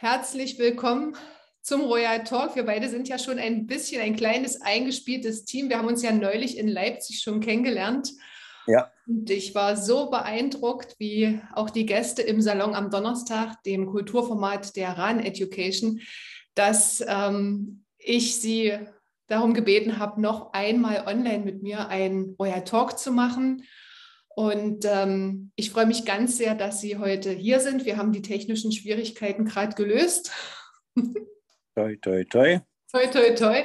Herzlich willkommen zum Royal Talk. Wir beide sind ja schon ein bisschen ein kleines eingespieltes Team. Wir haben uns ja neulich in Leipzig schon kennengelernt. Ja. Und ich war so beeindruckt, wie auch die Gäste im Salon am Donnerstag, dem Kulturformat der RAN Education, dass ähm, ich sie darum gebeten habe, noch einmal online mit mir einen Royal Talk zu machen. Und ähm, ich freue mich ganz sehr, dass Sie heute hier sind. Wir haben die technischen Schwierigkeiten gerade gelöst. toi, toi, toi. Toi, toi, toi.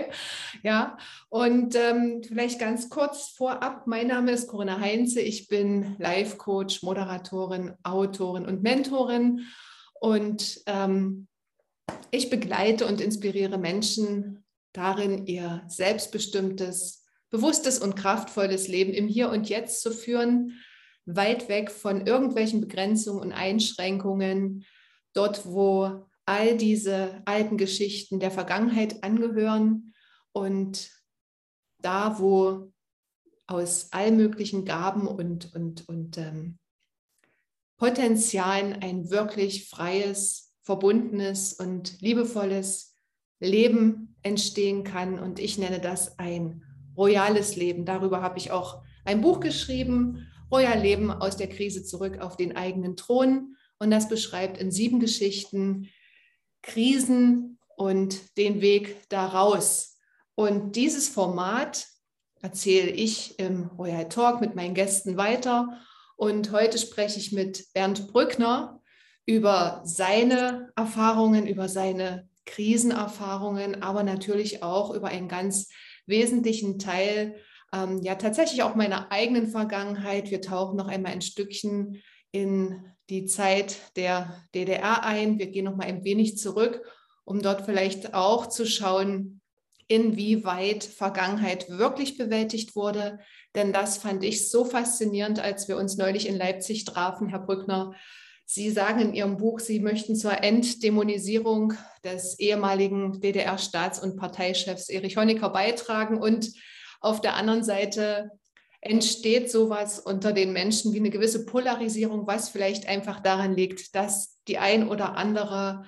Ja, und ähm, vielleicht ganz kurz vorab. Mein Name ist Corinna Heinze. Ich bin Life-Coach, Moderatorin, Autorin und Mentorin. Und ähm, ich begleite und inspiriere Menschen darin, ihr selbstbestimmtes bewusstes und kraftvolles Leben im Hier und Jetzt zu führen, weit weg von irgendwelchen Begrenzungen und Einschränkungen, dort wo all diese alten Geschichten der Vergangenheit angehören und da, wo aus all möglichen Gaben und, und, und ähm, Potenzialen ein wirklich freies, verbundenes und liebevolles Leben entstehen kann. Und ich nenne das ein royales Leben. Darüber habe ich auch ein Buch geschrieben, Royal Leben aus der Krise zurück auf den eigenen Thron. Und das beschreibt in sieben Geschichten Krisen und den Weg daraus. Und dieses Format erzähle ich im Royal Talk mit meinen Gästen weiter. Und heute spreche ich mit Bernd Brückner über seine Erfahrungen, über seine Krisenerfahrungen, aber natürlich auch über ein ganz wesentlichen Teil ähm, ja tatsächlich auch meiner eigenen Vergangenheit. Wir tauchen noch einmal ein Stückchen in die Zeit der DDR ein. Wir gehen noch mal ein wenig zurück, um dort vielleicht auch zu schauen, inwieweit Vergangenheit wirklich bewältigt wurde. Denn das fand ich so faszinierend, als wir uns neulich in Leipzig trafen, Herr Brückner. Sie sagen in Ihrem Buch, Sie möchten zur Entdämonisierung des ehemaligen DDR-Staats- und Parteichefs Erich Honecker beitragen. Und auf der anderen Seite entsteht sowas unter den Menschen wie eine gewisse Polarisierung, was vielleicht einfach daran liegt, dass die ein oder andere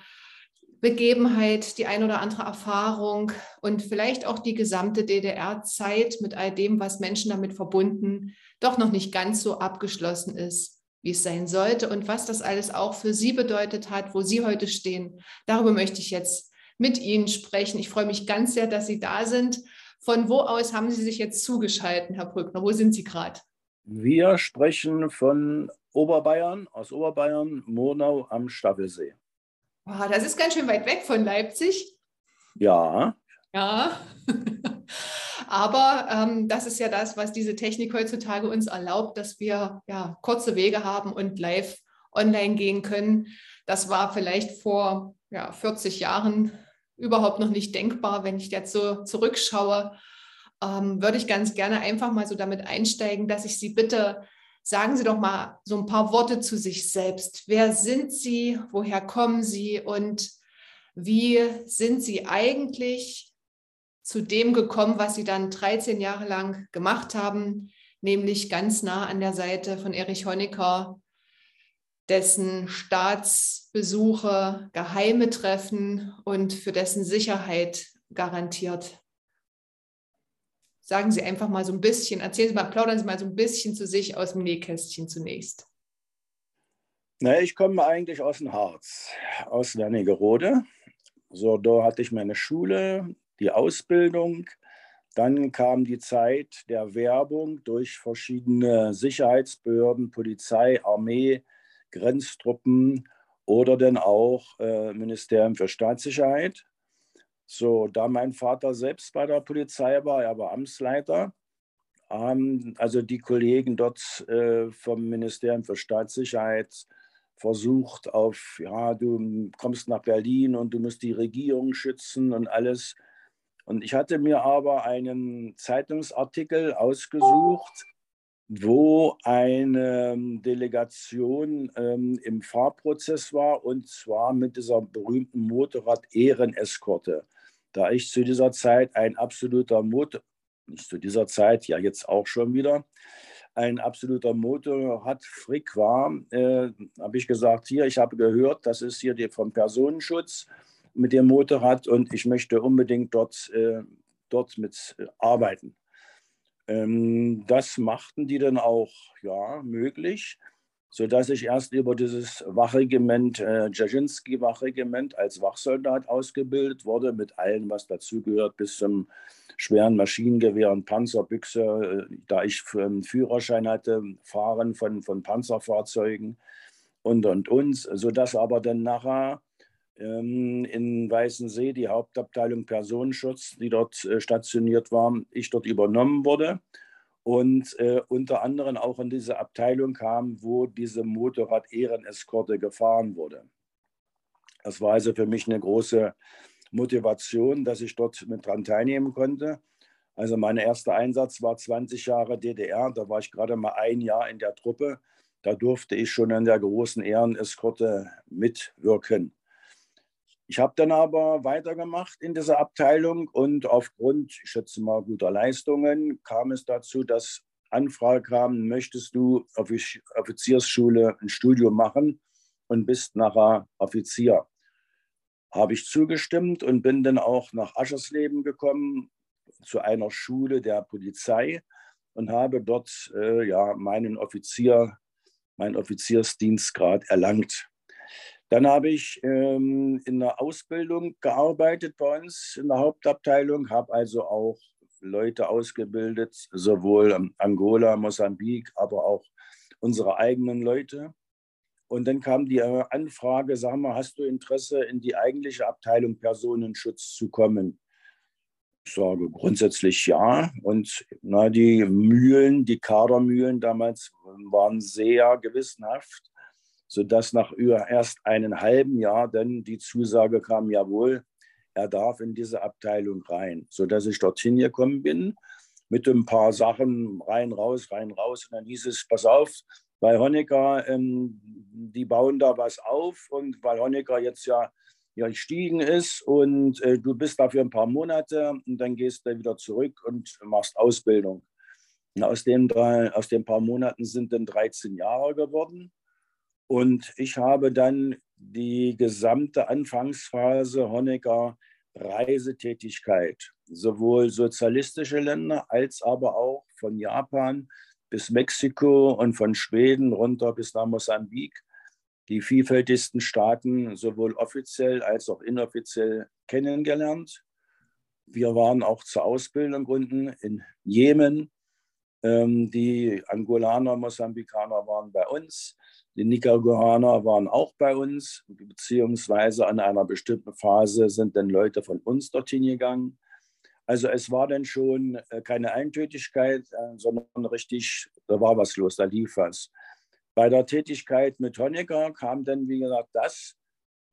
Begebenheit, die ein oder andere Erfahrung und vielleicht auch die gesamte DDR-Zeit mit all dem, was Menschen damit verbunden, doch noch nicht ganz so abgeschlossen ist wie es sein sollte und was das alles auch für Sie bedeutet hat, wo Sie heute stehen. Darüber möchte ich jetzt mit Ihnen sprechen. Ich freue mich ganz sehr, dass Sie da sind. Von wo aus haben Sie sich jetzt zugeschaltet, Herr Brückner? Wo sind Sie gerade? Wir sprechen von Oberbayern, aus Oberbayern, Murnau am Staffelsee. Oh, das ist ganz schön weit weg von Leipzig. Ja. Ja. Aber ähm, das ist ja das, was diese Technik heutzutage uns erlaubt, dass wir ja kurze Wege haben und live online gehen können. Das war vielleicht vor ja, 40 Jahren überhaupt noch nicht denkbar. Wenn ich jetzt so zurückschaue, ähm, würde ich ganz gerne einfach mal so damit einsteigen, dass ich Sie bitte, sagen Sie doch mal so ein paar Worte zu sich selbst. Wer sind Sie? Woher kommen Sie? Und wie sind Sie eigentlich zu dem gekommen, was sie dann 13 Jahre lang gemacht haben, nämlich ganz nah an der Seite von Erich Honecker, dessen Staatsbesuche geheime Treffen und für dessen Sicherheit garantiert. Sagen Sie einfach mal so ein bisschen, erzählen Sie mal, plaudern Sie mal so ein bisschen zu sich aus dem Nähkästchen zunächst. Na, ich komme eigentlich aus dem Harz, aus Wernigerode. So, da hatte ich meine Schule, die Ausbildung. Dann kam die Zeit der Werbung durch verschiedene Sicherheitsbehörden, Polizei, Armee, Grenztruppen oder dann auch äh, Ministerium für Staatssicherheit. So, da mein Vater selbst bei der Polizei war, er war Amtsleiter, haben also die Kollegen dort äh, vom Ministerium für Staatssicherheit versucht auf, ja, du kommst nach Berlin und du musst die Regierung schützen und alles. Und ich hatte mir aber einen Zeitungsartikel ausgesucht, wo eine ähm, Delegation ähm, im Fahrprozess war und zwar mit dieser berühmten Motorrad-Ehreneskorte. Da ich zu dieser Zeit ein absoluter Motor, nicht zu dieser Zeit, ja jetzt auch schon wieder, ein absoluter Motorradfrick war, äh, habe ich gesagt, hier, ich habe gehört, das ist hier die, vom Personenschutz mit dem Motorrad und ich möchte unbedingt dort, äh, dort mit äh, arbeiten. Ähm, das machten die dann auch ja, möglich, sodass ich erst über dieses Wachregiment, äh, Dzerzhinsky-Wachregiment als Wachsoldat ausgebildet wurde, mit allem, was dazugehört, bis zum schweren Maschinengewehren, Panzerbüchse, äh, da ich einen Führerschein hatte, Fahren von, von Panzerfahrzeugen und, und, und, sodass aber dann nachher in Weißensee die Hauptabteilung Personenschutz, die dort äh, stationiert war, ich dort übernommen wurde und äh, unter anderem auch in diese Abteilung kam, wo diese Motorrad-Ehreneskorte gefahren wurde. Das war also für mich eine große Motivation, dass ich dort mit dran teilnehmen konnte. Also mein erster Einsatz war 20 Jahre DDR, da war ich gerade mal ein Jahr in der Truppe. Da durfte ich schon in der großen Ehreneskorte mitwirken. Ich habe dann aber weitergemacht in dieser Abteilung und aufgrund, ich schätze mal, guter Leistungen kam es dazu, dass Anfrage kam, möchtest du Offiziersschule ein Studium machen und bist nachher Offizier habe ich zugestimmt und bin dann auch nach Aschersleben gekommen zu einer Schule der Polizei und habe dort äh, ja, meinen Offizier, meinen Offiziersdienstgrad erlangt. Dann habe ich ähm, in der Ausbildung gearbeitet bei uns in der Hauptabteilung, habe also auch Leute ausgebildet, sowohl Angola, Mosambik, aber auch unsere eigenen Leute. Und dann kam die äh, Anfrage, sag mal, hast du Interesse, in die eigentliche Abteilung Personenschutz zu kommen? Ich sage grundsätzlich ja. Und na, die Mühlen, die Kadermühlen damals waren sehr gewissenhaft, sodass nach erst einem halben Jahr dann die Zusage kam, jawohl, er darf in diese Abteilung rein, sodass ich dorthin gekommen bin mit ein paar Sachen rein, raus, rein, raus. Und dann hieß es, pass auf, bei Honecker, ähm, die bauen da was auf und weil Honecker jetzt ja, ja gestiegen ist und äh, du bist da für ein paar Monate und dann gehst du wieder zurück und machst Ausbildung. Und aus den, drei, aus den paar Monaten sind dann 13 Jahre geworden. Und ich habe dann die gesamte Anfangsphase Honecker Reisetätigkeit, sowohl sozialistische Länder als aber auch von Japan bis Mexiko und von Schweden runter bis nach Mosambik die vielfältigsten Staaten sowohl offiziell als auch inoffiziell kennengelernt. Wir waren auch zur Ausbildung unten in Jemen. Ähm, die Angolaner, Mosambikaner waren bei uns. Die Nicaraguaner waren auch bei uns, beziehungsweise an einer bestimmten Phase sind dann Leute von uns dorthin gegangen. Also es war dann schon äh, keine Eintötigkeit, äh, sondern richtig, da war was los, da lief was. Bei der Tätigkeit mit Honecker kam dann, wie gesagt, das,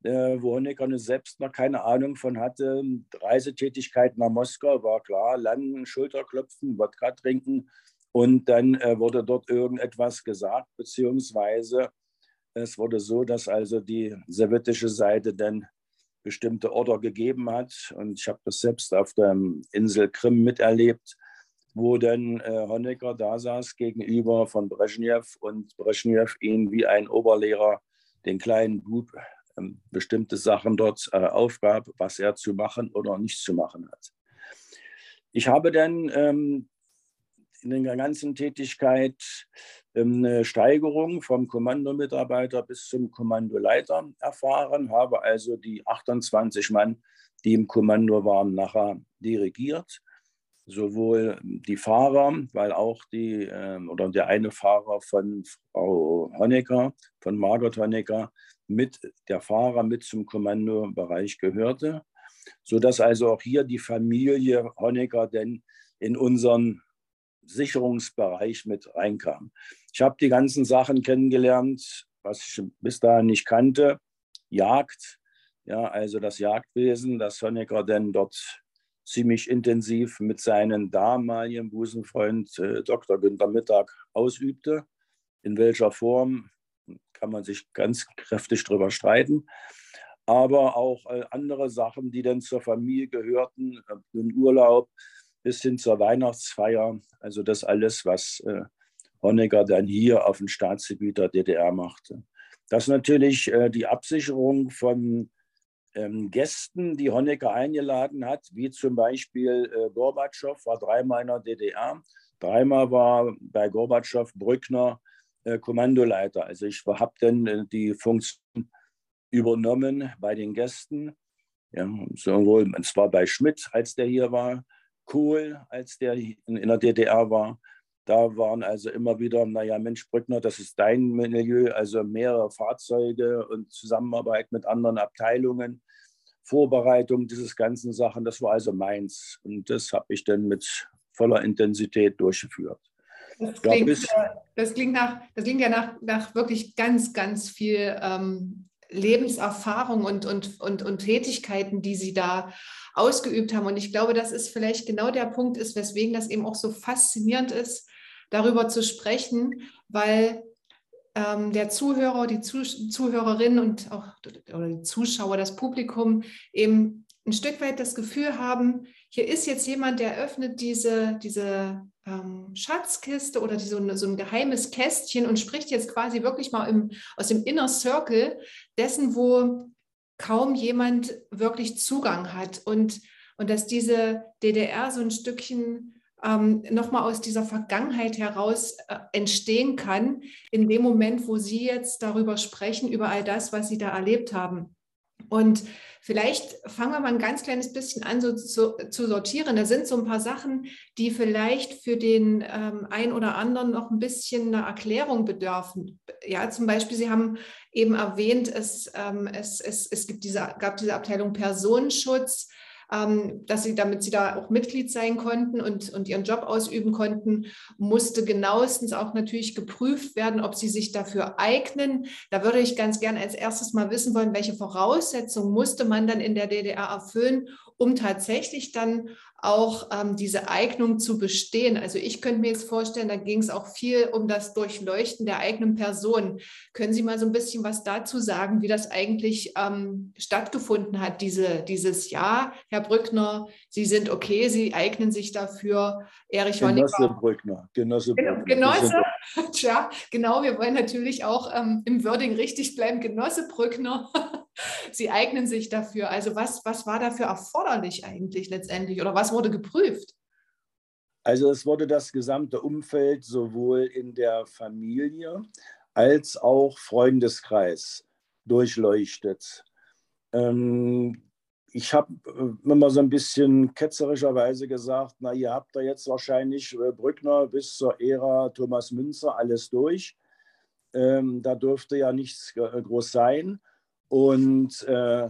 äh, wo Honecker selbst noch keine Ahnung von hatte. Reisetätigkeit nach Moskau war klar, landen, Schulterklopfen, Wodka trinken und dann wurde dort irgendetwas gesagt, beziehungsweise es wurde so, dass also die sowjetische Seite dann bestimmte Order gegeben hat. Und ich habe das selbst auf der Insel Krim miterlebt, wo dann äh, Honecker da saß gegenüber von Brezhnev und Brezhnev ihn wie ein Oberlehrer, den kleinen Bub, äh, bestimmte Sachen dort äh, aufgab, was er zu machen oder nicht zu machen hat. Ich habe dann ähm, in der ganzen Tätigkeit ähm, eine Steigerung vom Kommandomitarbeiter bis zum Kommandoleiter erfahren, habe also die 28 Mann, die im Kommando waren, nachher dirigiert. Sowohl die Fahrer, weil auch die ähm, oder der eine Fahrer von Frau Honecker, von Margot Honecker, mit der Fahrer mit zum Kommandobereich gehörte, sodass also auch hier die Familie Honecker denn in unseren Sicherungsbereich mit reinkam. Ich habe die ganzen Sachen kennengelernt, was ich bis dahin nicht kannte. Jagd, ja, also das Jagdwesen, das Honecker denn dort ziemlich intensiv mit seinem damaligen Busenfreund äh, Dr. Günter Mittag ausübte. In welcher Form kann man sich ganz kräftig darüber streiten. Aber auch äh, andere Sachen, die dann zur Familie gehörten, äh, den Urlaub, bis hin zur Weihnachtsfeier. Also das alles, was äh, Honecker dann hier auf dem Staatsgebiet der DDR machte. Das ist natürlich äh, die Absicherung von ähm, Gästen, die Honecker eingeladen hat, wie zum Beispiel äh, Gorbatschow, war dreimal in der DDR. Dreimal war bei Gorbatschow Brückner äh, Kommandoleiter. Also ich habe dann äh, die Funktion übernommen bei den Gästen. Ja, sowohl, und zwar bei Schmidt, als der hier war, Kohl, als der in, in der DDR war. Da waren also immer wieder, naja, Mensch, Brückner, das ist dein Milieu, also mehrere Fahrzeuge und Zusammenarbeit mit anderen Abteilungen, Vorbereitung dieses ganzen Sachen, das war also meins. Und das habe ich dann mit voller Intensität durchgeführt. Das klingt, ja, das klingt, nach, das klingt ja nach, nach wirklich ganz, ganz viel ähm, Lebenserfahrung und, und, und, und Tätigkeiten, die Sie da ausgeübt haben. Und ich glaube, das ist vielleicht genau der Punkt ist, weswegen das eben auch so faszinierend ist, darüber zu sprechen, weil ähm, der Zuhörer, die Zuh Zuhörerin und auch oder die Zuschauer, das Publikum eben ein Stück weit das Gefühl haben, hier ist jetzt jemand, der öffnet diese, diese ähm, Schatzkiste oder die, so, ein, so, ein geheimes Kästchen und spricht jetzt quasi wirklich mal im, aus dem Inner Circle dessen, wo kaum jemand wirklich Zugang hat und, und dass diese DDR so ein Stückchen ähm, nochmal aus dieser Vergangenheit heraus äh, entstehen kann, in dem Moment, wo Sie jetzt darüber sprechen, über all das, was Sie da erlebt haben. Und vielleicht fangen wir mal ein ganz kleines bisschen an, so zu, zu sortieren. Da sind so ein paar Sachen, die vielleicht für den ähm, einen oder anderen noch ein bisschen eine Erklärung bedürfen. Ja, zum Beispiel, Sie haben eben erwähnt, es, ähm, es, es, es gibt diese, gab diese Abteilung Personenschutz dass sie, damit sie da auch Mitglied sein konnten und, und ihren Job ausüben konnten, musste genauestens auch natürlich geprüft werden, ob sie sich dafür eignen. Da würde ich ganz gerne als erstes mal wissen wollen, welche Voraussetzungen musste man dann in der DDR erfüllen, um tatsächlich dann auch ähm, diese Eignung zu bestehen. Also ich könnte mir jetzt vorstellen, da ging es auch viel um das Durchleuchten der eigenen Person. Können Sie mal so ein bisschen was dazu sagen, wie das eigentlich ähm, stattgefunden hat, diese, dieses Jahr, Herr Brückner, Sie sind okay, Sie eignen sich dafür. Erich Honecker. Genosse Brückner. Genosse Brückner. Genosse, Tja, genau, wir wollen natürlich auch ähm, im Wording richtig bleiben. Genosse Brückner. Sie eignen sich dafür. Also was, was war dafür erforderlich eigentlich letztendlich oder was wurde geprüft? Also es wurde das gesamte Umfeld sowohl in der Familie als auch Freundeskreis durchleuchtet. Ähm, ich habe äh, immer so ein bisschen ketzerischerweise gesagt, na, ihr habt da jetzt wahrscheinlich äh, Brückner bis zur Ära Thomas Münzer alles durch. Ähm, da dürfte ja nichts äh, groß sein. Und äh,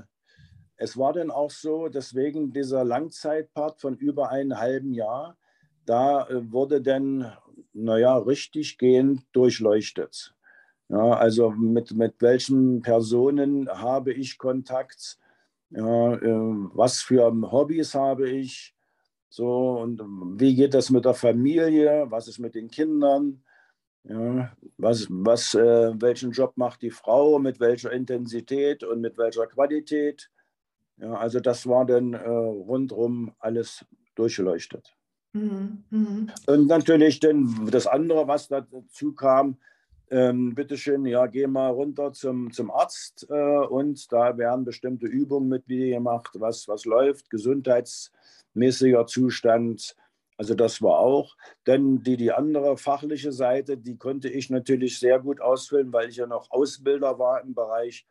es war dann auch so, deswegen dieser Langzeitpart von über einem halben Jahr, da wurde dann, naja, richtig gehend durchleuchtet. Ja, also mit, mit welchen Personen habe ich Kontakt? Ja, äh, was für Hobbys habe ich? So, und wie geht das mit der Familie? Was ist mit den Kindern? Ja, was, was, äh, welchen Job macht die Frau, mit welcher Intensität und mit welcher Qualität? Ja, also das war dann äh, rundherum alles durchleuchtet. Mhm. Mhm. Und natürlich dann das andere, was dazu kam, ähm, bitteschön, ja, geh mal runter zum, zum Arzt äh, und da werden bestimmte Übungen mit dir gemacht, was, was läuft, gesundheitsmäßiger Zustand, also das war auch. Denn die, die andere fachliche Seite, die konnte ich natürlich sehr gut ausfüllen, weil ich ja noch Ausbilder war im Bereich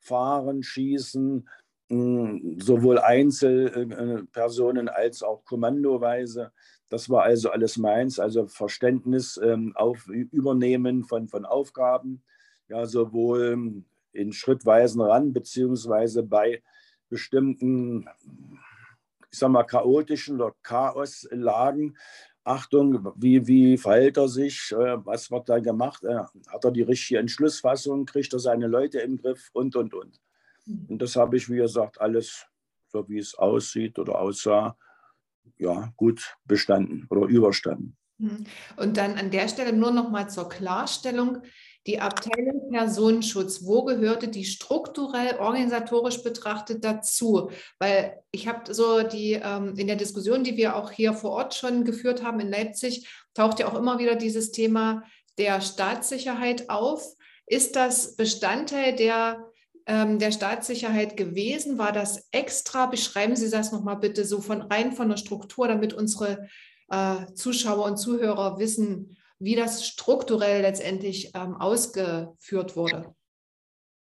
Fahren, Schießen, hm, sowohl Einzelpersonen als auch kommandoweise. Das war also alles meins, also Verständnis ähm, auf Übernehmen von, von Aufgaben, ja, sowohl in schrittweisen Ran, beziehungsweise bei bestimmten ich sag mal, chaotischen oder Chaoslagen. Achtung, wie, wie verhält er sich, äh, was wird da gemacht, äh, hat er die richtige Entschlussfassung, kriegt er seine Leute im Griff? Und, und, und. Mhm. Und das habe ich, wie gesagt, alles, so wie es aussieht oder aussah, ja, gut bestanden oder überstanden. Mhm. Und dann an der Stelle nur noch mal zur Klarstellung. Die Abteilung Personenschutz, wo gehörte die strukturell organisatorisch betrachtet dazu? Weil ich habe so die ähm, in der Diskussion, die wir auch hier vor Ort schon geführt haben in Leipzig, taucht ja auch immer wieder dieses Thema der Staatssicherheit auf. Ist das Bestandteil der, ähm, der Staatssicherheit gewesen? War das extra? Beschreiben Sie das nochmal bitte so von rein von der Struktur, damit unsere äh, Zuschauer und Zuhörer wissen, wie das strukturell letztendlich ähm, ausgeführt wurde.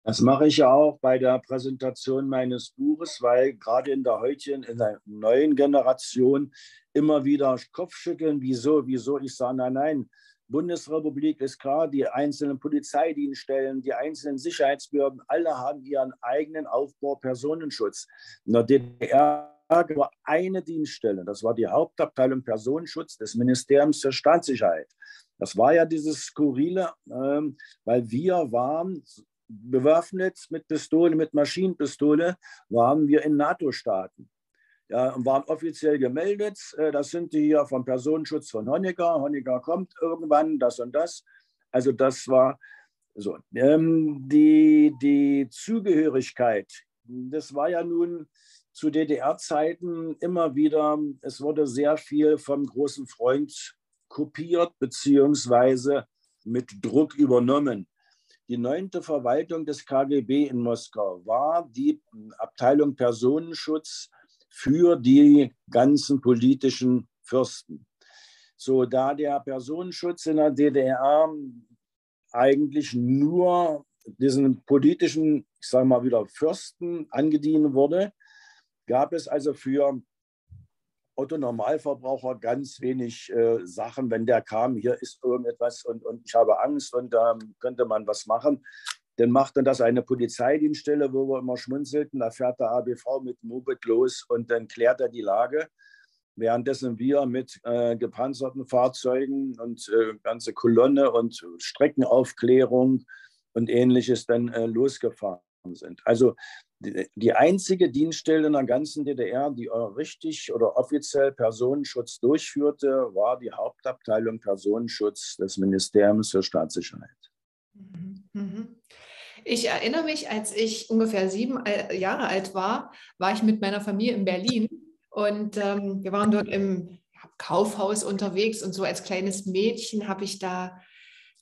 Das mache ich ja auch bei der Präsentation meines Buches, weil gerade in der heutigen, in der neuen Generation immer wieder Kopfschütteln, wieso, wieso. Ich sage, nein, nein, Bundesrepublik ist klar, die einzelnen Polizeidienststellen, die einzelnen Sicherheitsbehörden, alle haben ihren eigenen Aufbau Personenschutz. In der DDR war eine Dienststelle, das war die Hauptabteilung Personenschutz des Ministeriums für Staatssicherheit. Das war ja dieses Skurrile, ähm, weil wir waren bewaffnet mit Pistole, mit Maschinenpistole, waren wir in NATO-Staaten. Ja, und waren offiziell gemeldet. Äh, das sind die hier vom Personenschutz von Honecker. Honecker kommt irgendwann, das und das. Also das war so. Ähm, die, die Zugehörigkeit, das war ja nun zu DDR-Zeiten immer wieder, es wurde sehr viel vom großen Freund kopiert beziehungsweise mit Druck übernommen. Die neunte Verwaltung des KGB in Moskau war die Abteilung Personenschutz für die ganzen politischen Fürsten. So, da der Personenschutz in der DDR eigentlich nur diesen politischen, ich sage mal wieder, Fürsten angedient wurde, gab es also für Otto Normalverbraucher ganz wenig äh, Sachen, wenn der kam, hier ist irgendetwas und, und ich habe Angst und da ähm, könnte man was machen. Dann machte das eine Polizeidienststelle, wo wir immer schmunzelten. Da fährt der ABV mit Moped los und dann klärt er die Lage. Währenddessen wir mit äh, gepanzerten Fahrzeugen und äh, ganze Kolonne und Streckenaufklärung und ähnliches dann äh, losgefahren sind. Also die einzige Dienststelle in der ganzen DDR, die richtig oder offiziell Personenschutz durchführte, war die Hauptabteilung Personenschutz des Ministeriums für Staatssicherheit. Mhm, mhm. Ich erinnere mich, als ich ungefähr sieben Jahre alt war, war ich mit meiner Familie in Berlin und ähm, wir waren dort im Kaufhaus unterwegs und so als kleines Mädchen habe ich da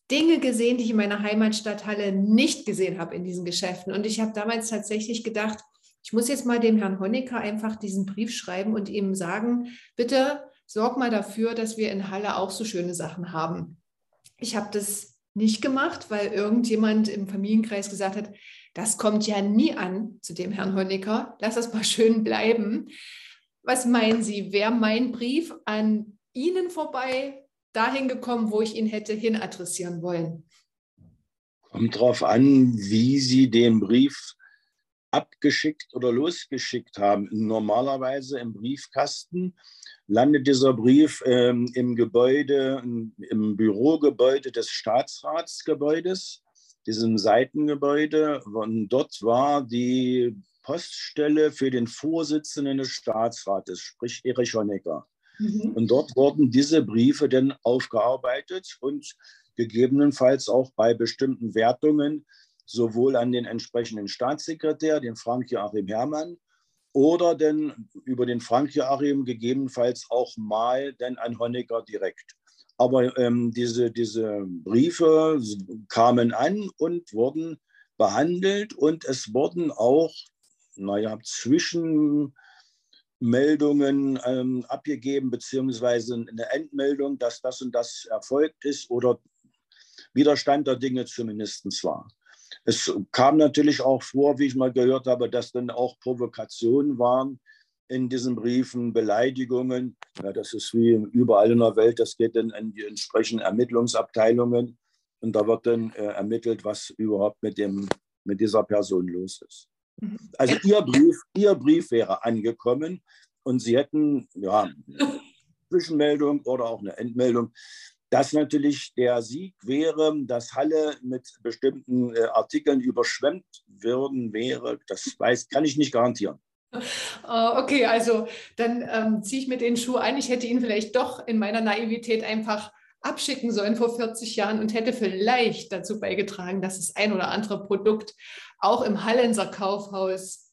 Dinge gesehen, die ich in meiner Heimatstadt Halle nicht gesehen habe in diesen Geschäften. Und ich habe damals tatsächlich gedacht, ich muss jetzt mal dem Herrn Honecker einfach diesen Brief schreiben und ihm sagen, bitte sorg mal dafür, dass wir in Halle auch so schöne Sachen haben. Ich habe das nicht gemacht, weil irgendjemand im Familienkreis gesagt hat, das kommt ja nie an zu dem Herrn Honecker. Lass das mal schön bleiben. Was meinen Sie, wäre mein Brief an Ihnen vorbei dahin gekommen, wo ich ihn hätte hin adressieren wollen? Kommt darauf an, wie Sie den Brief abgeschickt oder losgeschickt haben. Normalerweise im Briefkasten landet dieser Brief ähm, im Gebäude, im Bürogebäude des Staatsratsgebäudes, diesem Seitengebäude. Und dort war die Poststelle für den Vorsitzenden des Staatsrates, sprich Erich Honecker. Mhm. Und dort wurden diese Briefe dann aufgearbeitet und gegebenenfalls auch bei bestimmten Wertungen sowohl an den entsprechenden Staatssekretär, den Frank-Joachim Herrmann, oder dann über den Frank-Joachim gegebenenfalls auch mal dann an Honecker direkt. Aber ähm, diese, diese Briefe kamen an und wurden behandelt und es wurden auch, naja, zwischen Meldungen ähm, abgegeben, beziehungsweise eine Endmeldung, dass das und das erfolgt ist oder Widerstand der Dinge zumindest war. Es kam natürlich auch vor, wie ich mal gehört habe, dass dann auch Provokationen waren in diesen Briefen, Beleidigungen. Ja, das ist wie überall in der Welt, das geht dann an die entsprechenden Ermittlungsabteilungen und da wird dann äh, ermittelt, was überhaupt mit, dem, mit dieser Person los ist. Mhm. Also Ihr Brief, Ihr Brief wäre angekommen und Sie hätten ja, eine Zwischenmeldung oder auch eine Endmeldung, dass natürlich der Sieg wäre, dass Halle mit bestimmten äh, Artikeln überschwemmt würden wäre. Das weiß, kann ich nicht garantieren. Uh, okay, also dann ähm, ziehe ich mir den Schuh ein. Ich hätte ihn vielleicht doch in meiner Naivität einfach abschicken sollen vor 40 Jahren und hätte vielleicht dazu beigetragen, dass das ein oder andere Produkt auch im Hallenser Kaufhaus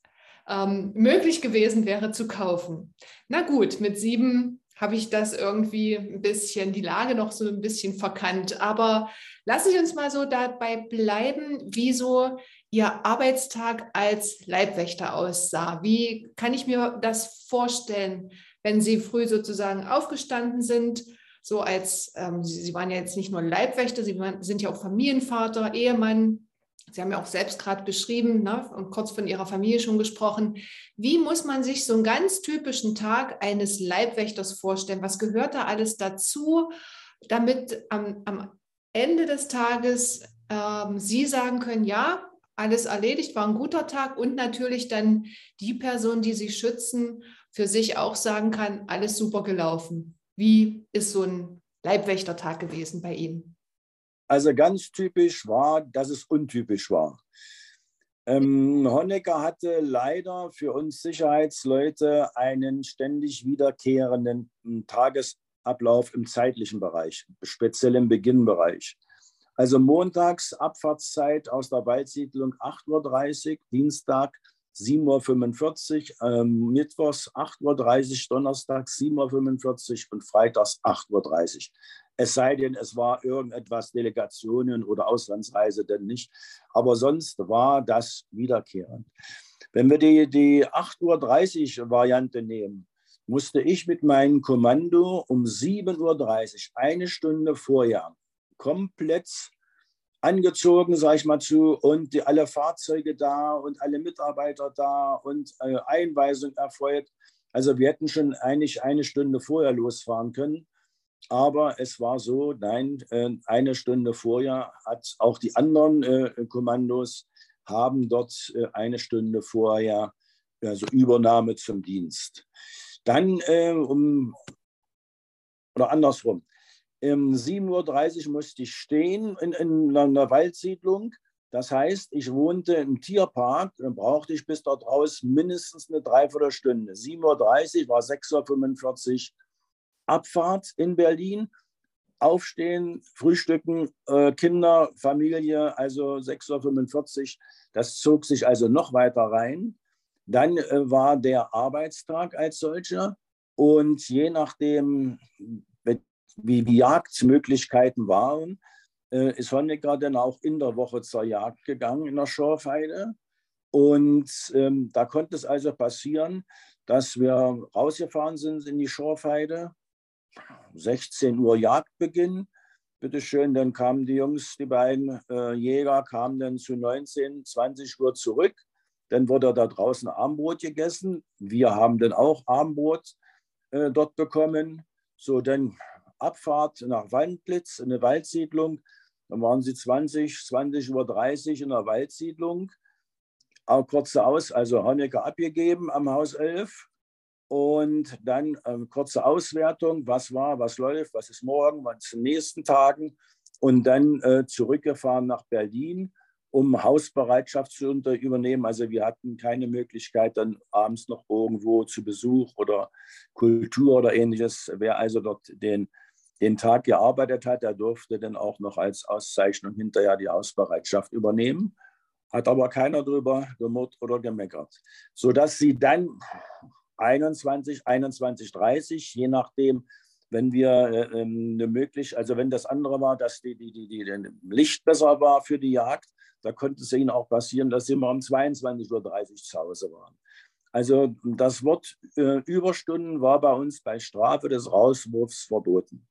ähm, möglich gewesen wäre zu kaufen. Na gut, mit sieben habe ich das irgendwie ein bisschen, die Lage noch so ein bisschen verkannt. Aber lassen Sie uns mal so dabei bleiben, wie so Ihr Arbeitstag als Leibwächter aussah. Wie kann ich mir das vorstellen, wenn Sie früh sozusagen aufgestanden sind? So als, ähm, Sie, Sie waren ja jetzt nicht nur Leibwächter, Sie waren, sind ja auch Familienvater, Ehemann, Sie haben ja auch selbst gerade beschrieben ne, und kurz von Ihrer Familie schon gesprochen. Wie muss man sich so einen ganz typischen Tag eines Leibwächters vorstellen? Was gehört da alles dazu, damit am, am Ende des Tages ähm, Sie sagen können, ja, alles erledigt, war ein guter Tag und natürlich dann die Person, die Sie schützen, für sich auch sagen kann, alles super gelaufen. Wie ist so ein Leibwächtertag gewesen bei Ihnen? Also ganz typisch war, dass es untypisch war. Ähm, Honecker hatte leider für uns Sicherheitsleute einen ständig wiederkehrenden hm, Tagesablauf im zeitlichen Bereich, speziell im Beginnbereich. Also montags Abfahrtszeit aus der Waldsiedlung 8.30 Uhr, Dienstag 7.45 Uhr, ähm, Mittwochs 8.30 Uhr, Donnerstag 7.45 Uhr und Freitags 8.30 Uhr. Es sei denn, es war irgendetwas Delegationen oder Auslandsreise denn nicht. Aber sonst war das wiederkehrend. Wenn wir die, die 8.30 Uhr Variante nehmen, musste ich mit meinem Kommando um 7.30 Uhr, eine Stunde vorher, komplett angezogen, sage ich mal zu, und die, alle Fahrzeuge da und alle Mitarbeiter da und äh, Einweisung erfolgt. Also wir hätten schon eigentlich eine Stunde vorher losfahren können. Aber es war so, nein, äh, eine Stunde vorher hat auch die anderen äh, Kommandos haben dort äh, eine Stunde vorher also Übernahme zum Dienst. Dann um oder andersrum. Um 7.30 Uhr musste ich stehen in, in einer Waldsiedlung. Das heißt, ich wohnte im Tierpark, dann brauchte ich bis dort raus mindestens eine Dreiviertelstunde. 7.30 Uhr war 6.45 Uhr Abfahrt in Berlin, aufstehen, frühstücken, äh, Kinder, Familie, also 6.45 Uhr. Das zog sich also noch weiter rein. Dann äh, war der Arbeitstag als solcher. Und je nachdem, wie die Jagdmöglichkeiten waren, äh, ist Honecker dann auch in der Woche zur Jagd gegangen in der Schorfheide. Und ähm, da konnte es also passieren, dass wir rausgefahren sind in die Schorfheide 16 Uhr Jagdbeginn. Bitte schön, dann kamen die Jungs, die beiden äh, Jäger, kamen dann zu 19, 20 Uhr zurück. Dann wurde da draußen Armbrot gegessen. Wir haben dann auch Armbrot äh, dort bekommen. So, dann Abfahrt nach Waldblitz, eine Waldsiedlung. Dann waren sie 20, 20 Uhr 30 in der Waldsiedlung. Auch kurze Aus, also Honecker abgegeben am Haus 11. Und dann ähm, kurze Auswertung, was war, was läuft, was ist morgen, was ist in den nächsten Tagen. Und dann äh, zurückgefahren nach Berlin, um Hausbereitschaft zu übernehmen. Also wir hatten keine Möglichkeit, dann abends noch irgendwo zu Besuch oder Kultur oder ähnliches. Wer also dort den, den Tag gearbeitet hat, der durfte dann auch noch als Auszeichnung hinterher die Hausbereitschaft übernehmen. Hat aber keiner drüber gemurrt oder gemeckert. Sodass sie dann 21, 21, 30, je nachdem, wenn wir äh, ähm, Möglichkeit, also wenn das andere war, dass die, die, die, die Licht besser war für die Jagd, da konnte es ihnen auch passieren, dass sie immer um 22.30 Uhr zu Hause waren. Also das Wort äh, Überstunden war bei uns bei Strafe des Rauswurfs verboten.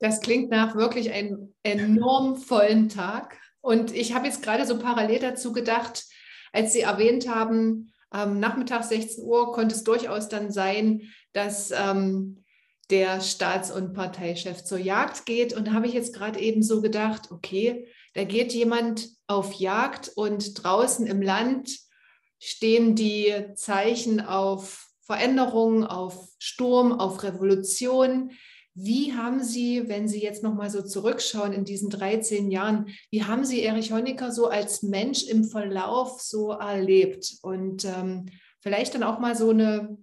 Das klingt nach wirklich einem enorm vollen Tag. Und ich habe jetzt gerade so parallel dazu gedacht, als Sie erwähnt haben, ähm, nachmittags 16 Uhr konnte es durchaus dann sein, dass ähm, der Staats- und Parteichef zur Jagd geht. Und da habe ich jetzt gerade eben so gedacht, okay, da geht jemand auf Jagd und draußen im Land stehen die Zeichen auf Veränderung, auf Sturm, auf Revolution. Wie haben Sie, wenn Sie jetzt noch mal so zurückschauen in diesen 13 Jahren, wie haben Sie Erich Honecker so als Mensch im Verlauf so erlebt? Und ähm, vielleicht dann auch mal so eine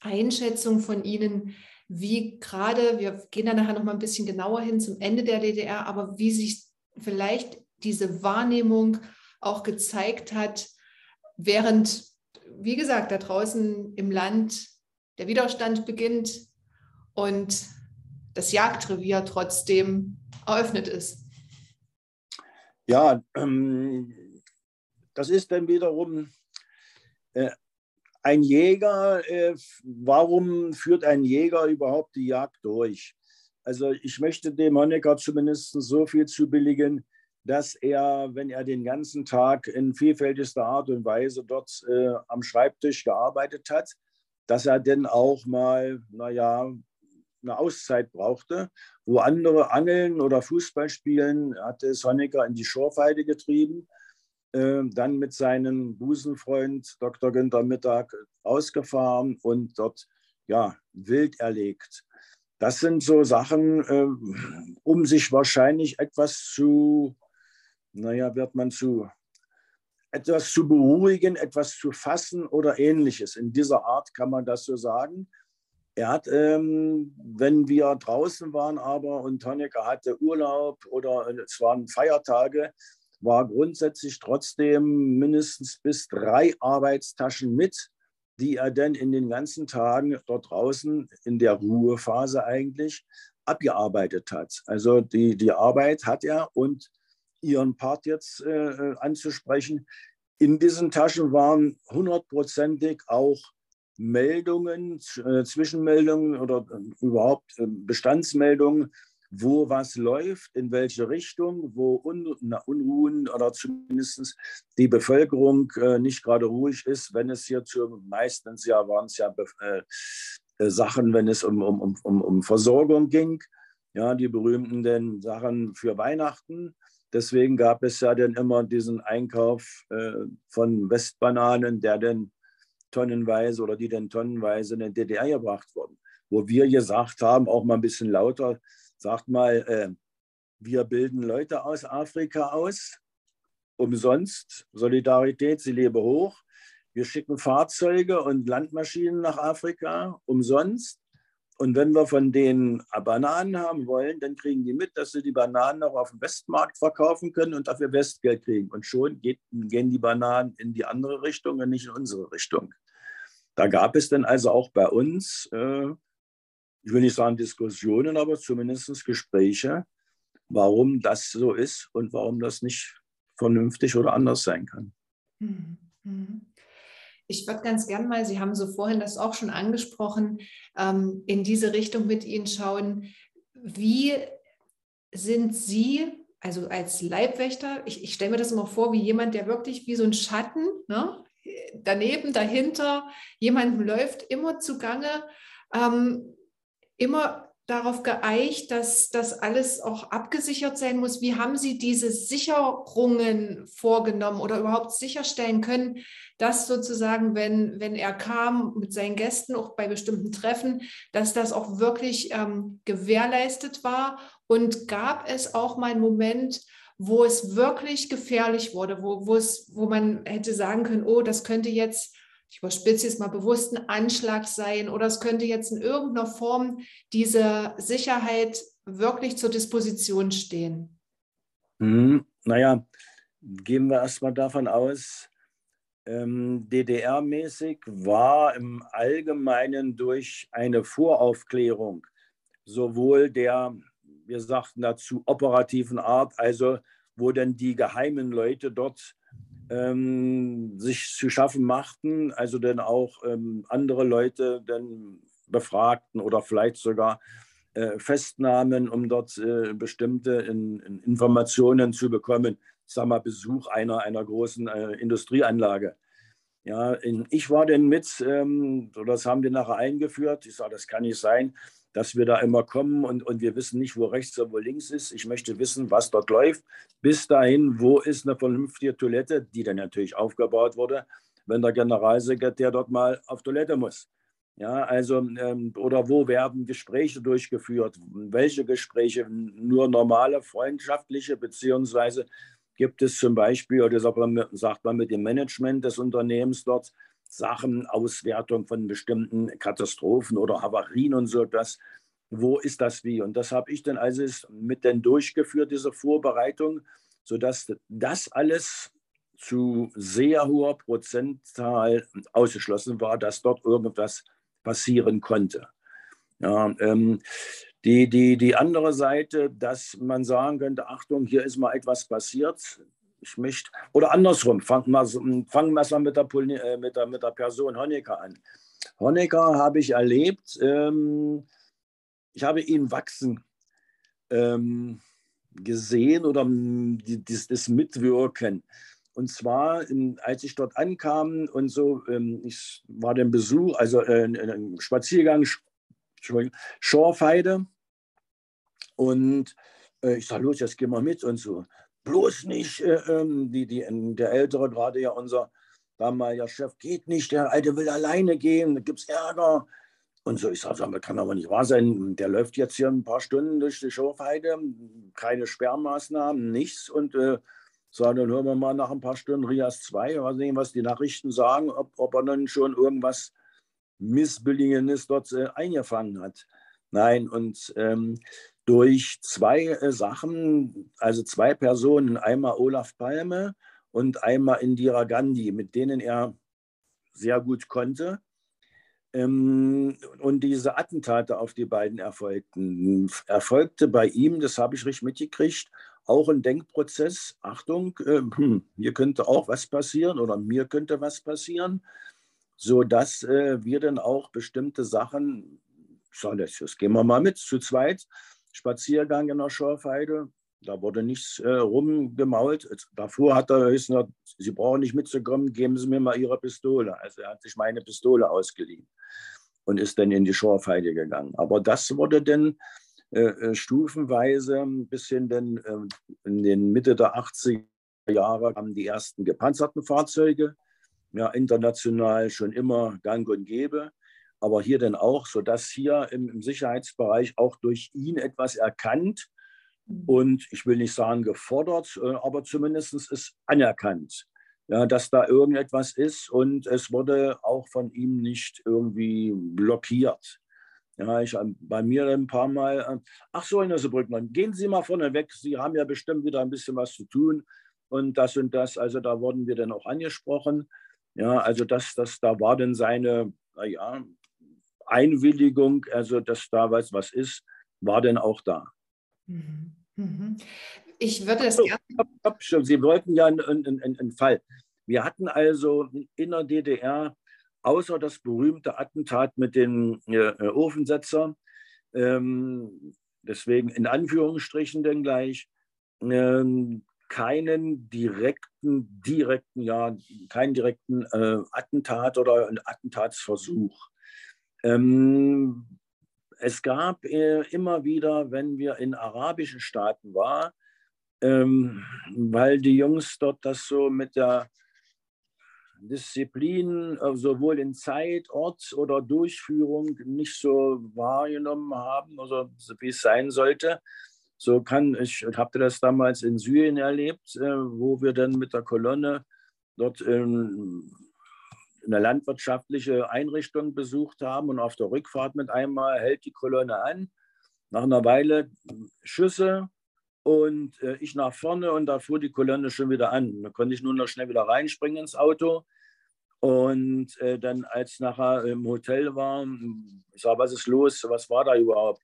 Einschätzung von Ihnen, wie gerade, wir gehen da nachher noch mal ein bisschen genauer hin zum Ende der DDR, aber wie sich vielleicht diese Wahrnehmung auch gezeigt hat, während, wie gesagt, da draußen im Land der Widerstand beginnt und das Jagdrevier trotzdem eröffnet ist. Ja, ähm, das ist dann wiederum äh, ein Jäger. Äh, warum führt ein Jäger überhaupt die Jagd durch? Also ich möchte dem Honecker zumindest so viel zubilligen, dass er, wenn er den ganzen Tag in vielfältigster Art und Weise dort äh, am Schreibtisch gearbeitet hat, dass er dann auch mal, naja, eine Auszeit brauchte, wo andere Angeln oder Fußball spielen, hatte Honecker in die Schorfheide getrieben, äh, dann mit seinem Busenfreund Dr. Günther Mittag ausgefahren und dort ja, wild erlegt. Das sind so Sachen, äh, um sich wahrscheinlich etwas zu, naja, wird man zu, etwas zu beruhigen, etwas zu fassen oder ähnliches. In dieser Art kann man das so sagen. Er hat, ähm, wenn wir draußen waren aber und Honecker hatte Urlaub oder es waren Feiertage, war grundsätzlich trotzdem mindestens bis drei Arbeitstaschen mit, die er dann in den ganzen Tagen dort draußen in der Ruhephase eigentlich abgearbeitet hat. Also die, die Arbeit hat er und Ihren Part jetzt äh, anzusprechen. In diesen Taschen waren hundertprozentig auch Meldungen, äh, Zwischenmeldungen oder äh, überhaupt äh, Bestandsmeldungen, wo was läuft, in welche Richtung, wo Unruhen oder zumindest die Bevölkerung äh, nicht gerade ruhig ist, wenn es hier zu, meistens ja waren es ja Sachen, wenn es um, um, um, um Versorgung ging, ja, die berühmten Sachen für Weihnachten. Deswegen gab es ja dann immer diesen Einkauf von Westbananen, der dann tonnenweise oder die dann tonnenweise in den DDR gebracht wurden. Wo wir gesagt haben, auch mal ein bisschen lauter, sagt mal, äh, wir bilden Leute aus Afrika aus, umsonst, Solidarität, sie lebe hoch. Wir schicken Fahrzeuge und Landmaschinen nach Afrika, umsonst. Und wenn wir von denen Bananen haben wollen, dann kriegen die mit, dass sie die Bananen auch auf dem Westmarkt verkaufen können und dafür Westgeld kriegen. Und schon geht, gehen die Bananen in die andere Richtung und nicht in unsere Richtung. Da gab es dann also auch bei uns, äh, ich will nicht sagen Diskussionen, aber zumindest Gespräche, warum das so ist und warum das nicht vernünftig oder anders sein kann. Mhm. Mhm. Ich würde ganz gern mal, Sie haben so vorhin das auch schon angesprochen, ähm, in diese Richtung mit Ihnen schauen. Wie sind Sie, also als Leibwächter, ich, ich stelle mir das immer vor, wie jemand, der wirklich wie so ein Schatten, ne? Daneben, dahinter, jemandem läuft immer zugange, ähm, immer darauf geeicht, dass das alles auch abgesichert sein muss. Wie haben Sie diese Sicherungen vorgenommen oder überhaupt sicherstellen können, dass sozusagen, wenn, wenn er kam mit seinen Gästen, auch bei bestimmten Treffen, dass das auch wirklich ähm, gewährleistet war? Und gab es auch mal einen Moment, wo es wirklich gefährlich wurde, wo, wo, es, wo man hätte sagen können, oh, das könnte jetzt ich überspitze es mal bewusst, ein Anschlag sein oder es könnte jetzt in irgendeiner Form diese Sicherheit wirklich zur Disposition stehen? Hm, naja, gehen wir erstmal davon aus, ähm, DDR-mäßig war im Allgemeinen durch eine Voraufklärung sowohl der, wir sagten dazu, operativen Art, also wo denn die geheimen Leute dort ähm, sich zu schaffen machten, also dann auch ähm, andere Leute dann befragten oder vielleicht sogar äh, festnahmen, um dort äh, bestimmte in, in Informationen zu bekommen. Ich sage mal, Besuch einer, einer großen äh, Industrieanlage. Ja, in, ich war denn mit, ähm, das haben wir nachher eingeführt. Ich sage, das kann nicht sein dass wir da immer kommen und, und wir wissen nicht, wo rechts oder wo links ist. Ich möchte wissen, was dort läuft. Bis dahin, wo ist eine vernünftige Toilette, die dann natürlich aufgebaut wurde, wenn der Generalsekretär dort mal auf Toilette muss. Ja, also, ähm, oder wo werden Gespräche durchgeführt? Welche Gespräche? Nur normale, freundschaftliche, beziehungsweise gibt es zum Beispiel, oder sagt man mit dem Management des Unternehmens dort, Sachen, Auswertung von bestimmten Katastrophen oder Havarien und so etwas. Wo ist das wie? Und das habe ich dann also mit dann durchgeführt, diese Vorbereitung, sodass das alles zu sehr hoher Prozentzahl ausgeschlossen war, dass dort irgendwas passieren konnte. Ja, ähm, die, die, die andere Seite, dass man sagen könnte, Achtung, hier ist mal etwas passiert. Ich oder andersrum, fangen wir, fangen wir mit der, äh, mit, der, mit der Person Honecker an. Honecker habe ich erlebt, ähm, ich habe ihn wachsen ähm, gesehen oder die, das, das, Mitwirken. Und zwar, als ich dort ankam und so, ähm, ich war den Besuch, also äh, ein Spaziergang, Schorfheide. Und äh, ich sage, los, jetzt gehen wir mit und so. Bloß nicht, äh, ähm, die, die, der Ältere, gerade ja unser damaliger Chef, geht nicht, der Alte will alleine gehen, da gibt es Ärger. Und so, ich sage, das kann aber nicht wahr sein. Der läuft jetzt hier ein paar Stunden durch die Schorfheide, keine Sperrmaßnahmen, nichts. Und äh, sage, dann hören wir mal nach ein paar Stunden Rias 2, mal sehen, was die Nachrichten sagen, ob, ob er dann schon irgendwas Missbilligendes dort äh, eingefangen hat. Nein, und ähm, durch zwei äh, Sachen, also zwei Personen, einmal Olaf Palme und einmal Indira Gandhi, mit denen er sehr gut konnte. Ähm, und diese Attentate auf die beiden erfolgten. Erfolgte bei ihm, das habe ich richtig mitgekriegt, auch ein Denkprozess. Achtung, äh, hier könnte auch was passieren oder mir könnte was passieren, sodass äh, wir dann auch bestimmte Sachen, so, das, das gehen wir mal mit, zu zweit, Spaziergang in der Schorfheide, da wurde nichts äh, rumgemault. Davor hat er gesagt, Sie brauchen nicht mitzukommen, geben Sie mir mal Ihre Pistole. Also er hat sich meine Pistole ausgeliehen und ist dann in die Schorfheide gegangen. Aber das wurde dann äh, äh stufenweise ein bisschen dann äh, in den Mitte der 80er Jahre kamen die ersten gepanzerten Fahrzeuge. Ja, international schon immer gang und gäbe aber hier dann auch, sodass hier im, im Sicherheitsbereich auch durch ihn etwas erkannt mhm. und ich will nicht sagen gefordert, äh, aber zumindest ist anerkannt, ja, dass da irgendetwas ist und es wurde auch von ihm nicht irgendwie blockiert. Ja, ich bei mir ein paar Mal, äh, ach so, Herr Brückmann, gehen Sie mal vorne weg, Sie haben ja bestimmt wieder ein bisschen was zu tun und das und das. Also da wurden wir dann auch angesprochen. Ja, also das, das, da war dann seine, naja, Einwilligung, also dass da was, was ist, war denn auch da. Mhm. Mhm. Ich würde es gerne. Stopp, Sie wollten ja einen, einen, einen Fall. Wir hatten also in der DDR außer das berühmte Attentat mit den äh, Ofensetzer, ähm, deswegen in Anführungsstrichen denn gleich, ähm, keinen direkten, direkten, ja, keinen direkten äh, Attentat oder einen Attentatsversuch. Ähm, es gab äh, immer wieder, wenn wir in arabischen Staaten waren, ähm, weil die Jungs dort das so mit der Disziplin äh, sowohl in Zeit, Ort oder Durchführung nicht so wahrgenommen haben, also wie es sein sollte. So kann ich, habe das damals in Syrien erlebt, äh, wo wir dann mit der Kolonne dort ähm, eine landwirtschaftliche Einrichtung besucht haben und auf der Rückfahrt mit einmal hält die Kolonne an. Nach einer Weile Schüsse und äh, ich nach vorne und da fuhr die Kolonne schon wieder an. Da konnte ich nur noch schnell wieder reinspringen ins Auto. Und äh, dann, als nachher im Hotel war, ich sage, was ist los? Was war da überhaupt?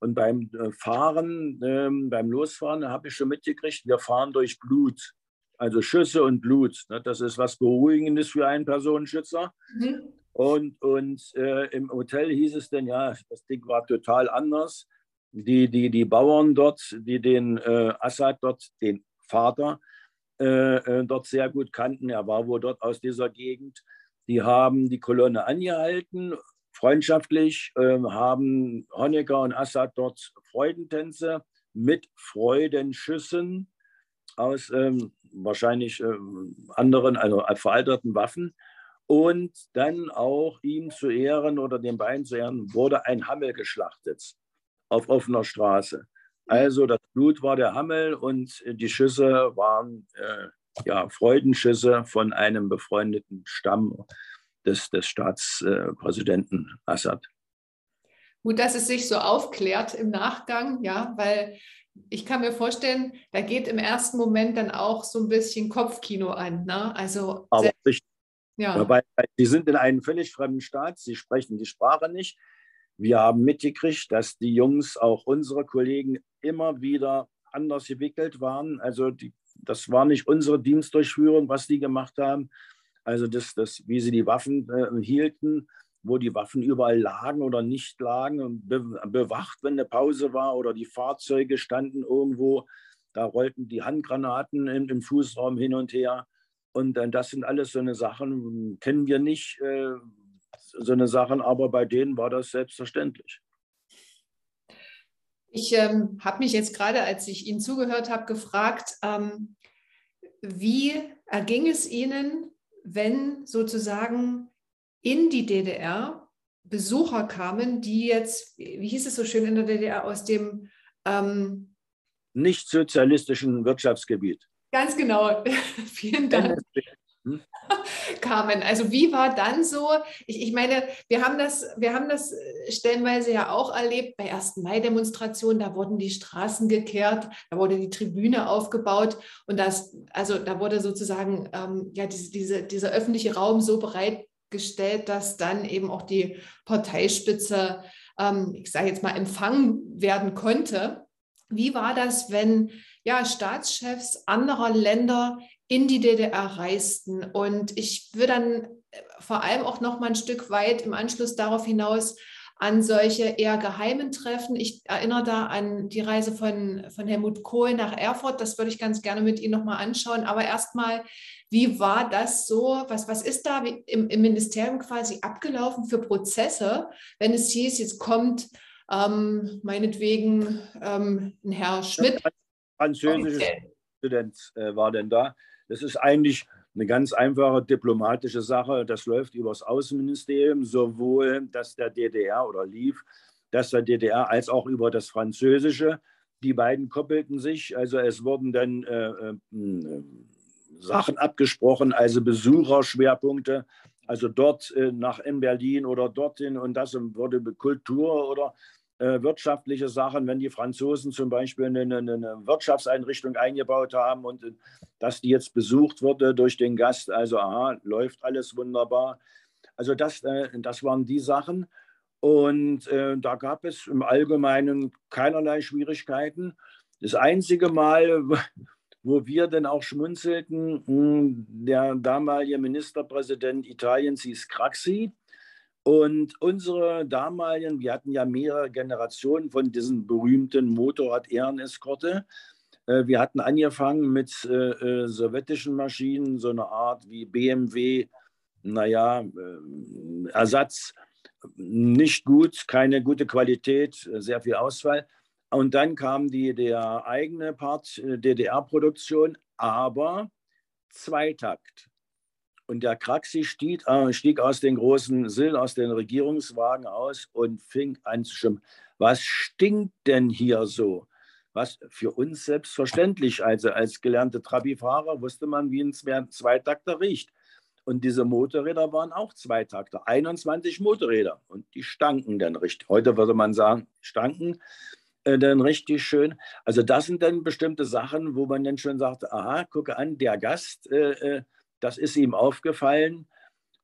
Und beim äh, Fahren, ähm, beim Losfahren, habe ich schon mitgekriegt, wir fahren durch Blut also Schüsse und Blut. Ne? Das ist was Beruhigendes für einen Personenschützer. Mhm. Und, und äh, im Hotel hieß es dann, ja, das Ding war total anders. Die, die, die Bauern dort, die den äh, Assad dort, den Vater, äh, äh dort sehr gut kannten, er war wohl dort aus dieser Gegend, die haben die Kolonne angehalten, freundschaftlich, ähm, haben Honecker und Assad dort Freudentänze mit Freudenschüssen aus ähm, wahrscheinlich äh, anderen, also veralterten Waffen. Und dann auch ihm zu Ehren oder den beiden zu Ehren wurde ein Hammel geschlachtet auf offener Straße. Also das Blut war der Hammel und die Schüsse waren äh, ja, Freudenschüsse von einem befreundeten Stamm des, des Staatspräsidenten äh, Assad. Gut, dass es sich so aufklärt im Nachgang, ja, weil ich kann mir vorstellen, da geht im ersten Moment dann auch so ein bisschen Kopfkino an. Ne? Also Aber selbst, Ja. Die sind in einem völlig fremden Staat, sie sprechen die Sprache nicht. Wir haben mitgekriegt, dass die Jungs, auch unsere Kollegen, immer wieder anders gewickelt waren. Also die, das war nicht unsere Dienstdurchführung, was die gemacht haben. Also das, das, wie sie die Waffen äh, hielten, wo die Waffen überall lagen oder nicht lagen, be bewacht, wenn eine Pause war oder die Fahrzeuge standen irgendwo. Da rollten die Handgranaten im, im Fußraum hin und her. Und äh, das sind alles so eine Sachen, kennen wir nicht, äh, so eine Sachen, aber bei denen war das selbstverständlich. Ich ähm, habe mich jetzt gerade, als ich Ihnen zugehört habe, gefragt, ähm, wie erging es Ihnen, wenn sozusagen in die DDR Besucher kamen, die jetzt, wie hieß es so schön in der DDR, aus dem ähm, nicht sozialistischen Wirtschaftsgebiet. Ganz genau. Vielen Dank. Hm? Carmen, also wie war dann so? Ich, ich, meine, wir haben, das, wir haben das äh, stellenweise ja auch erlebt bei 1. Mai-Demonstrationen, da wurden die Straßen gekehrt, da wurde die Tribüne aufgebaut und das, also da wurde sozusagen ähm, ja, diese, diese, dieser öffentliche Raum so bereitgestellt, dass dann eben auch die Parteispitze, ähm, ich sage jetzt mal, empfangen werden konnte. Wie war das, wenn ja, Staatschefs anderer Länder in die DDR reisten. Und ich würde dann äh, vor allem auch noch mal ein Stück weit im Anschluss darauf hinaus an solche eher geheimen Treffen. Ich erinnere da an die Reise von, von Helmut Kohl nach Erfurt. Das würde ich ganz gerne mit Ihnen nochmal anschauen. Aber erstmal, wie war das so? Was, was ist da im, im Ministerium quasi abgelaufen für Prozesse, wenn es hieß, jetzt kommt ähm, meinetwegen ähm, ein Herr Schmidt. Französisches Student äh, war denn da. Das ist eigentlich eine ganz einfache diplomatische Sache. Das läuft über das Außenministerium, sowohl das der DDR oder lief, das der DDR als auch über das Französische. Die beiden koppelten sich. Also es wurden dann äh, äh, Sachen abgesprochen, also Besucherschwerpunkte. Also dort äh, nach in Berlin oder dorthin und das wurde Kultur oder äh, wirtschaftliche Sachen, wenn die Franzosen zum Beispiel eine, eine, Wirtschaftseinrichtung eingebaut haben und äh, dass die jetzt besucht wurde durch den Gast, also aha, läuft alles wunderbar. Also das, das waren die Sachen. Und da gab es im Allgemeinen keinerlei Schwierigkeiten. Das einzige Mal, wo wir dann auch schmunzelten, hm, der damalige Ministerpräsident Italiens hieß Craxi. Und unsere damaligen, wir hatten ja mehrere Generationen von diesen berühmten Motorrad-Ehreneskorte. Äh, wir hatten angefangen mit äh, äh, sowjetischen Maschinen, so eine Art wie BMW, naja, äh, Ersatz, nicht gut, keine gute Qualität, sehr viel Ausfall. Und dann kam die der eigene Part, äh, DDR-Produktion, aber Zweitakt. Und der Kraxi stieg, äh, stieg aus den großen Sillen, aus den Regierungswagen aus und fing an zu schimmen. Was stinkt denn hier so? Was für uns selbstverständlich, also als gelernte Trabi-Fahrer wusste man, wie ein Zweitakter riecht. Und diese Motorräder waren auch Zweitakter, 21 Motorräder. Und die stanken dann richtig. Heute würde man sagen, stanken äh, dann richtig schön. Also das sind dann bestimmte Sachen, wo man dann schon sagt, aha, gucke an, der Gast äh, äh das ist ihm aufgefallen.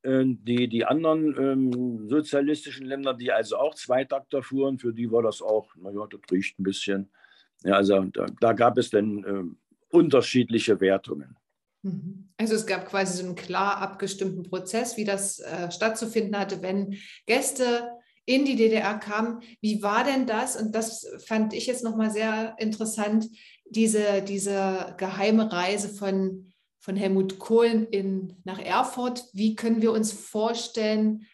Ähm, die, die anderen ähm, sozialistischen Länder, die also auch Zweitakter fuhren, für die war das auch, naja, das riecht ein bisschen. Ja, also da, da gab es dann ähm, unterschiedliche Wertungen. Mhm. Also es gab quasi so einen klar abgestimmten Prozess, wie das äh, stattzufinden hatte, wenn Gäste in die DDR kamen. Wie war denn das? Und das fand ich jetzt nochmal sehr interessant, diese, diese geheime Reise von von Helmut Kohl in, nach Erfurt. Wie können wir uns vorstellen,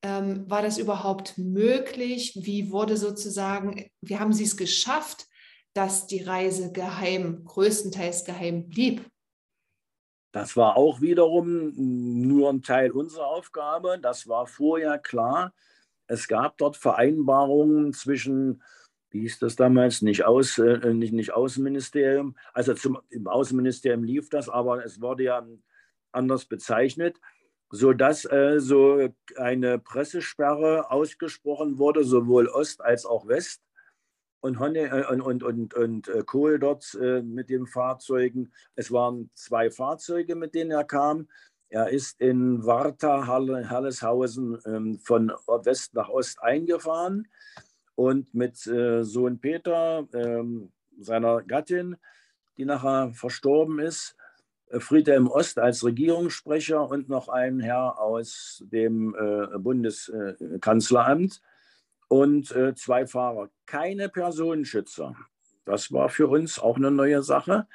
ähm, war das überhaupt möglich? Wie wurde sozusagen, wie haben Sie es geschafft, dass die Reise geheim, größtenteils geheim blieb? Das war auch wiederum nur ein Teil unserer Aufgabe. Das war vorher klar. Es gab dort Vereinbarungen zwischen wie hieß das damals, nicht, Aus, äh, nicht, nicht Außenministerium. Also zum, im Außenministerium lief das, aber es wurde ja anders bezeichnet, sodass äh, so eine Pressesperre ausgesprochen wurde, sowohl Ost als auch West. Und, Honne, äh, und, und, und, und äh, Kohl dort äh, mit den Fahrzeugen. Es waren zwei Fahrzeuge, mit denen er kam. Er ist in Warta, Halleshausen ähm, von West nach Ost eingefahren und mit äh, Sohn Peter, ähm, seiner Gattin, die nachher verstorben ist, äh, Friedhelm Ost als Regierungssprecher und noch ein Herr aus dem äh, Bundeskanzleramt und äh, zwei Fahrer. Keine Personenschützer. Das war für uns auch eine neue Sache.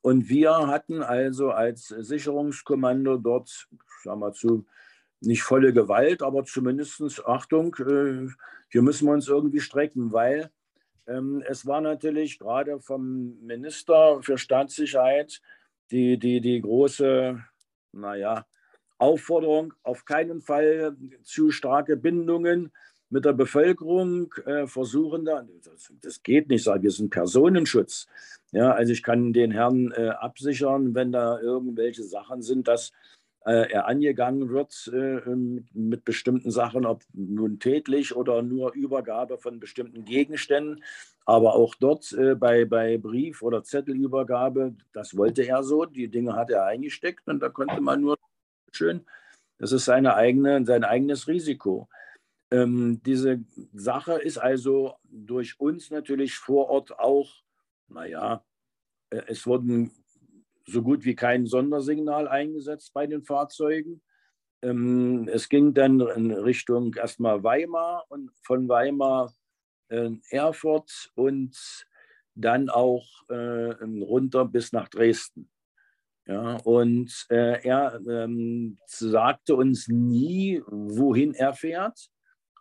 Und wir hatten also als Sicherungskommando dort, sagen wir zu, nicht volle Gewalt, aber zumindest Achtung, äh, hier müssen wir uns irgendwie strecken, weil ähm, es war natürlich gerade vom Minister für Staatssicherheit die, die, die große, naja, Aufforderung, auf keinen Fall zu starke Bindungen mit der Bevölkerung äh, versuchen, da, das, geht nicht, wir sind Personenschutz. Ja, also ich kann den Herrn äh, absichern, wenn da irgendwelche Sachen sind, dass äh, er angegangen wird äh, mit bestimmten Sachen, ob nun tätlich oder nur Übergabe von bestimmten Gegenständen. Aber auch dort äh, bei, bei Brief- oder Zettelübergabe, das wollte er so, die Dinge hat er eingesteckt und da konnte man nur schön, das ist seine eigene, sein eigenes Risiko. Ähm, diese Sache ist also durch uns natürlich vor Ort auch, naja, äh, es wurden so gut wie kein Sondersignal eingesetzt bei den Fahrzeugen. Ähm, es ging dann in Richtung erstmal Weimar und von Weimar äh, Erfurt und dann auch äh, runter bis nach Dresden. Ja, und äh, er ähm, sagte uns nie, wohin er fährt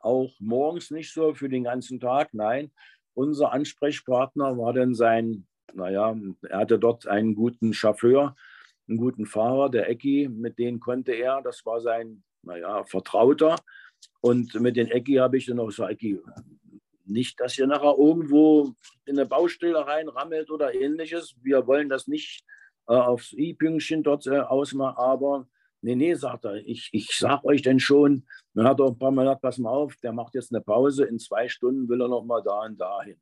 auch morgens nicht so für den ganzen Tag. Nein, unser Ansprechpartner war dann sein, naja, er hatte dort einen guten Chauffeur, einen guten Fahrer, der Ecki, mit dem konnte er, das war sein, naja, Vertrauter. Und mit den Ecki habe ich dann auch gesagt, Ecki, nicht, dass ihr nachher irgendwo in eine Baustelle reinrammelt oder ähnliches. Wir wollen das nicht äh, aufs i-Pünktchen dort äh, ausmachen, aber Nee, nee, sagt er, ich, ich sag euch denn schon. Dann hat er ein paar Mal gesagt, pass mal auf, der macht jetzt eine Pause, in zwei Stunden will er noch mal da und dahin.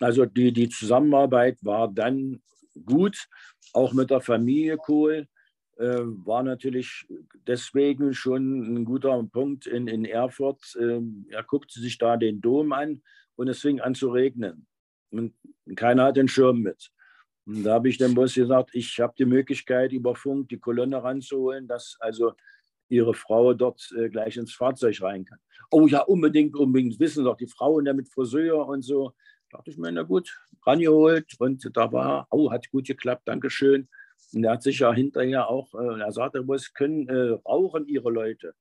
Also die, die Zusammenarbeit war dann gut, auch mit der Familie Kohl. Äh, war natürlich deswegen schon ein guter Punkt in, in Erfurt. Äh, er guckte sich da den Dom an und es fing an zu regnen. Und keiner hat den Schirm mit. Und da habe ich dem Boss gesagt, ich habe die Möglichkeit, über Funk die Kolonne ranzuholen, dass also ihre Frau dort äh, gleich ins Fahrzeug rein kann. Oh ja, unbedingt, unbedingt. Wissen doch die Frauen da mit Friseur und so. Da dachte ich mir, na gut, rangeholt. Und da war, oh, hat gut geklappt, Dankeschön. Und er hat sich ja hinterher auch, äh, er sagte, was können äh, rauchen Ihre Leute?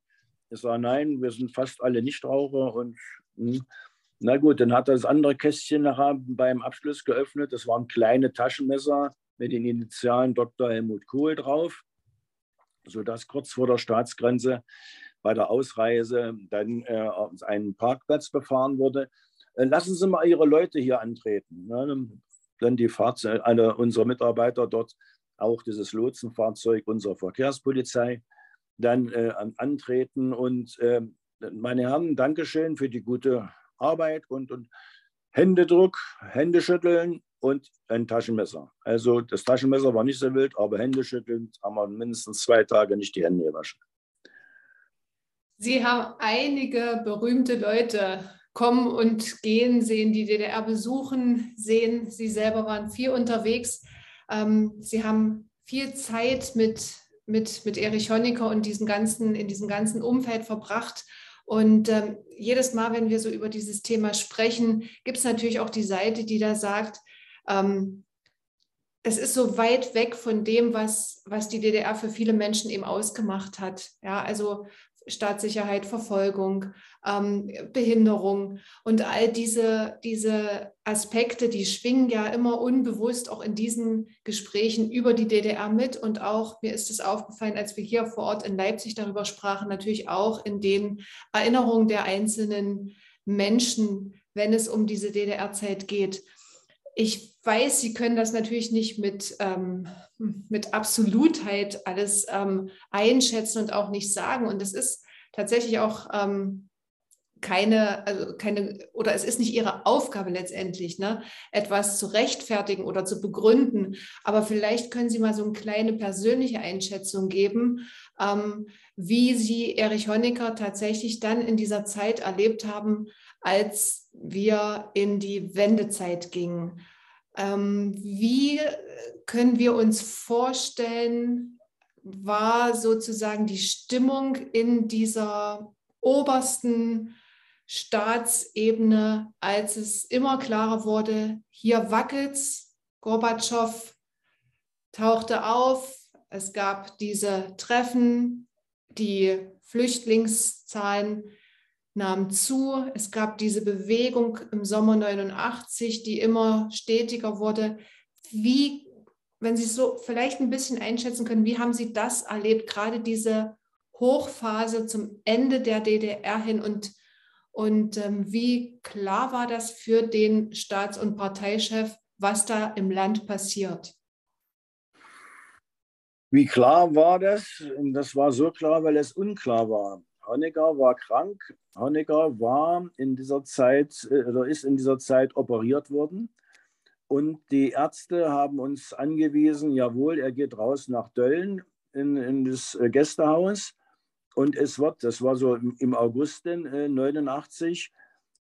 Ich sage, nein, wir sind fast alle Nichtraucher und mh. Na gut, dann hat er das andere Kästchen nachher beim Abschluss geöffnet. Das waren kleine Taschenmesser mit den Initialen Dr. Helmut Kohl drauf, sodass kurz vor der Staatsgrenze bei der Ausreise dann äh, einen Parkplatz befahren wurde. Äh, lassen Sie mal Ihre Leute hier antreten. Ne? Dann die Fahrzeuge, alle unsere Mitarbeiter dort, auch dieses Lotsenfahrzeug unserer Verkehrspolizei, dann äh, antreten. Und äh, meine Herren, Dankeschön für die gute Arbeit und, und Händedruck, Händeschütteln und ein Taschenmesser. Also das Taschenmesser war nicht so wild, aber Händeschütteln haben wir mindestens zwei Tage nicht die Hände gewaschen. Sie haben einige berühmte Leute kommen und gehen sehen, die DDR besuchen sehen. Sie selber waren viel unterwegs. Ähm, Sie haben viel Zeit mit, mit, mit Erich Honecker und diesen ganzen, in diesem ganzen Umfeld verbracht. Und ähm, jedes Mal, wenn wir so über dieses Thema sprechen, gibt es natürlich auch die Seite, die da sagt, ähm, es ist so weit weg von dem, was, was die DDR für viele Menschen eben ausgemacht hat. Ja, also Staatssicherheit, Verfolgung, ähm, Behinderung und all diese, diese Aspekte, die schwingen ja immer unbewusst auch in diesen Gesprächen über die DDR mit. Und auch mir ist es aufgefallen, als wir hier vor Ort in Leipzig darüber sprachen, natürlich auch in den Erinnerungen der einzelnen Menschen, wenn es um diese DDR-Zeit geht. Ich weiß, Sie können das natürlich nicht mit, ähm, mit Absolutheit alles ähm, einschätzen und auch nicht sagen. Und es ist tatsächlich auch ähm, keine, also keine, oder es ist nicht ihre Aufgabe letztendlich, ne, etwas zu rechtfertigen oder zu begründen. Aber vielleicht können Sie mal so eine kleine persönliche Einschätzung geben. Wie Sie Erich Honecker tatsächlich dann in dieser Zeit erlebt haben, als wir in die Wendezeit gingen. Ähm, wie können wir uns vorstellen, war sozusagen die Stimmung in dieser obersten Staatsebene, als es immer klarer wurde, hier wackelt's, Gorbatschow tauchte auf, es gab diese Treffen, die Flüchtlingszahlen nahmen zu, es gab diese Bewegung im Sommer 89, die immer stetiger wurde. Wie, wenn Sie so vielleicht ein bisschen einschätzen können, wie haben Sie das erlebt, gerade diese Hochphase zum Ende der DDR hin und, und ähm, wie klar war das für den Staats- und Parteichef, was da im Land passiert? Wie klar war das? Das war so klar, weil es unklar war. Honecker war krank. Honecker war in dieser Zeit äh, oder ist in dieser Zeit operiert worden. Und die Ärzte haben uns angewiesen, jawohl, er geht raus nach Dölln in, in das äh, Gästehaus. Und es wird, das war so im August 1989, äh,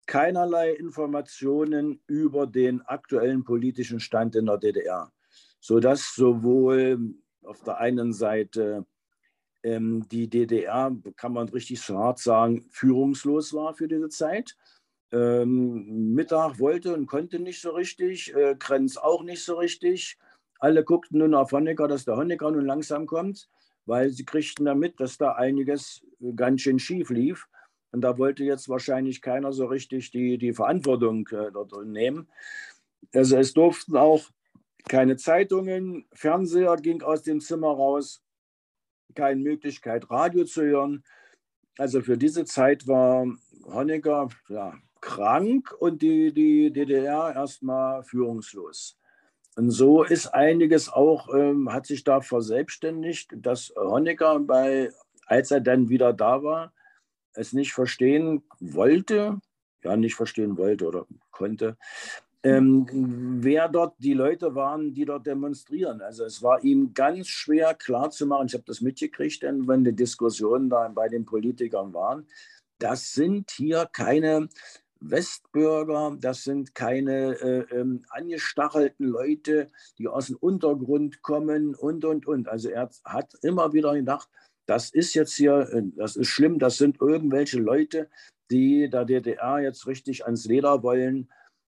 keinerlei Informationen über den aktuellen politischen Stand in der DDR, sodass sowohl auf der einen Seite ähm, die DDR, kann man richtig hart sagen, führungslos war für diese Zeit. Ähm, Mittag wollte und konnte nicht so richtig, äh, Grenz auch nicht so richtig. Alle guckten nun auf Honecker, dass der Honecker nun langsam kommt weil sie kriegten damit, dass da einiges ganz schön schief lief. Und da wollte jetzt wahrscheinlich keiner so richtig die, die Verantwortung äh, dort nehmen. Also es durften auch keine Zeitungen, Fernseher ging aus dem Zimmer raus, keine Möglichkeit, Radio zu hören. Also für diese Zeit war Honecker ja, krank und die, die DDR erstmal führungslos. Und so ist einiges auch, ähm, hat sich da verselbstständigt, dass Honecker bei, als er dann wieder da war, es nicht verstehen wollte, ja, nicht verstehen wollte oder konnte, ähm, wer dort die Leute waren, die dort demonstrieren. Also es war ihm ganz schwer klarzumachen, ich habe das mitgekriegt, denn wenn die Diskussionen da bei den Politikern waren, das sind hier keine Westbürger, das sind keine äh, ähm, angestachelten Leute, die aus dem Untergrund kommen und, und, und. Also er hat immer wieder gedacht, das ist jetzt hier, äh, das ist schlimm, das sind irgendwelche Leute, die der DDR jetzt richtig ans Leder wollen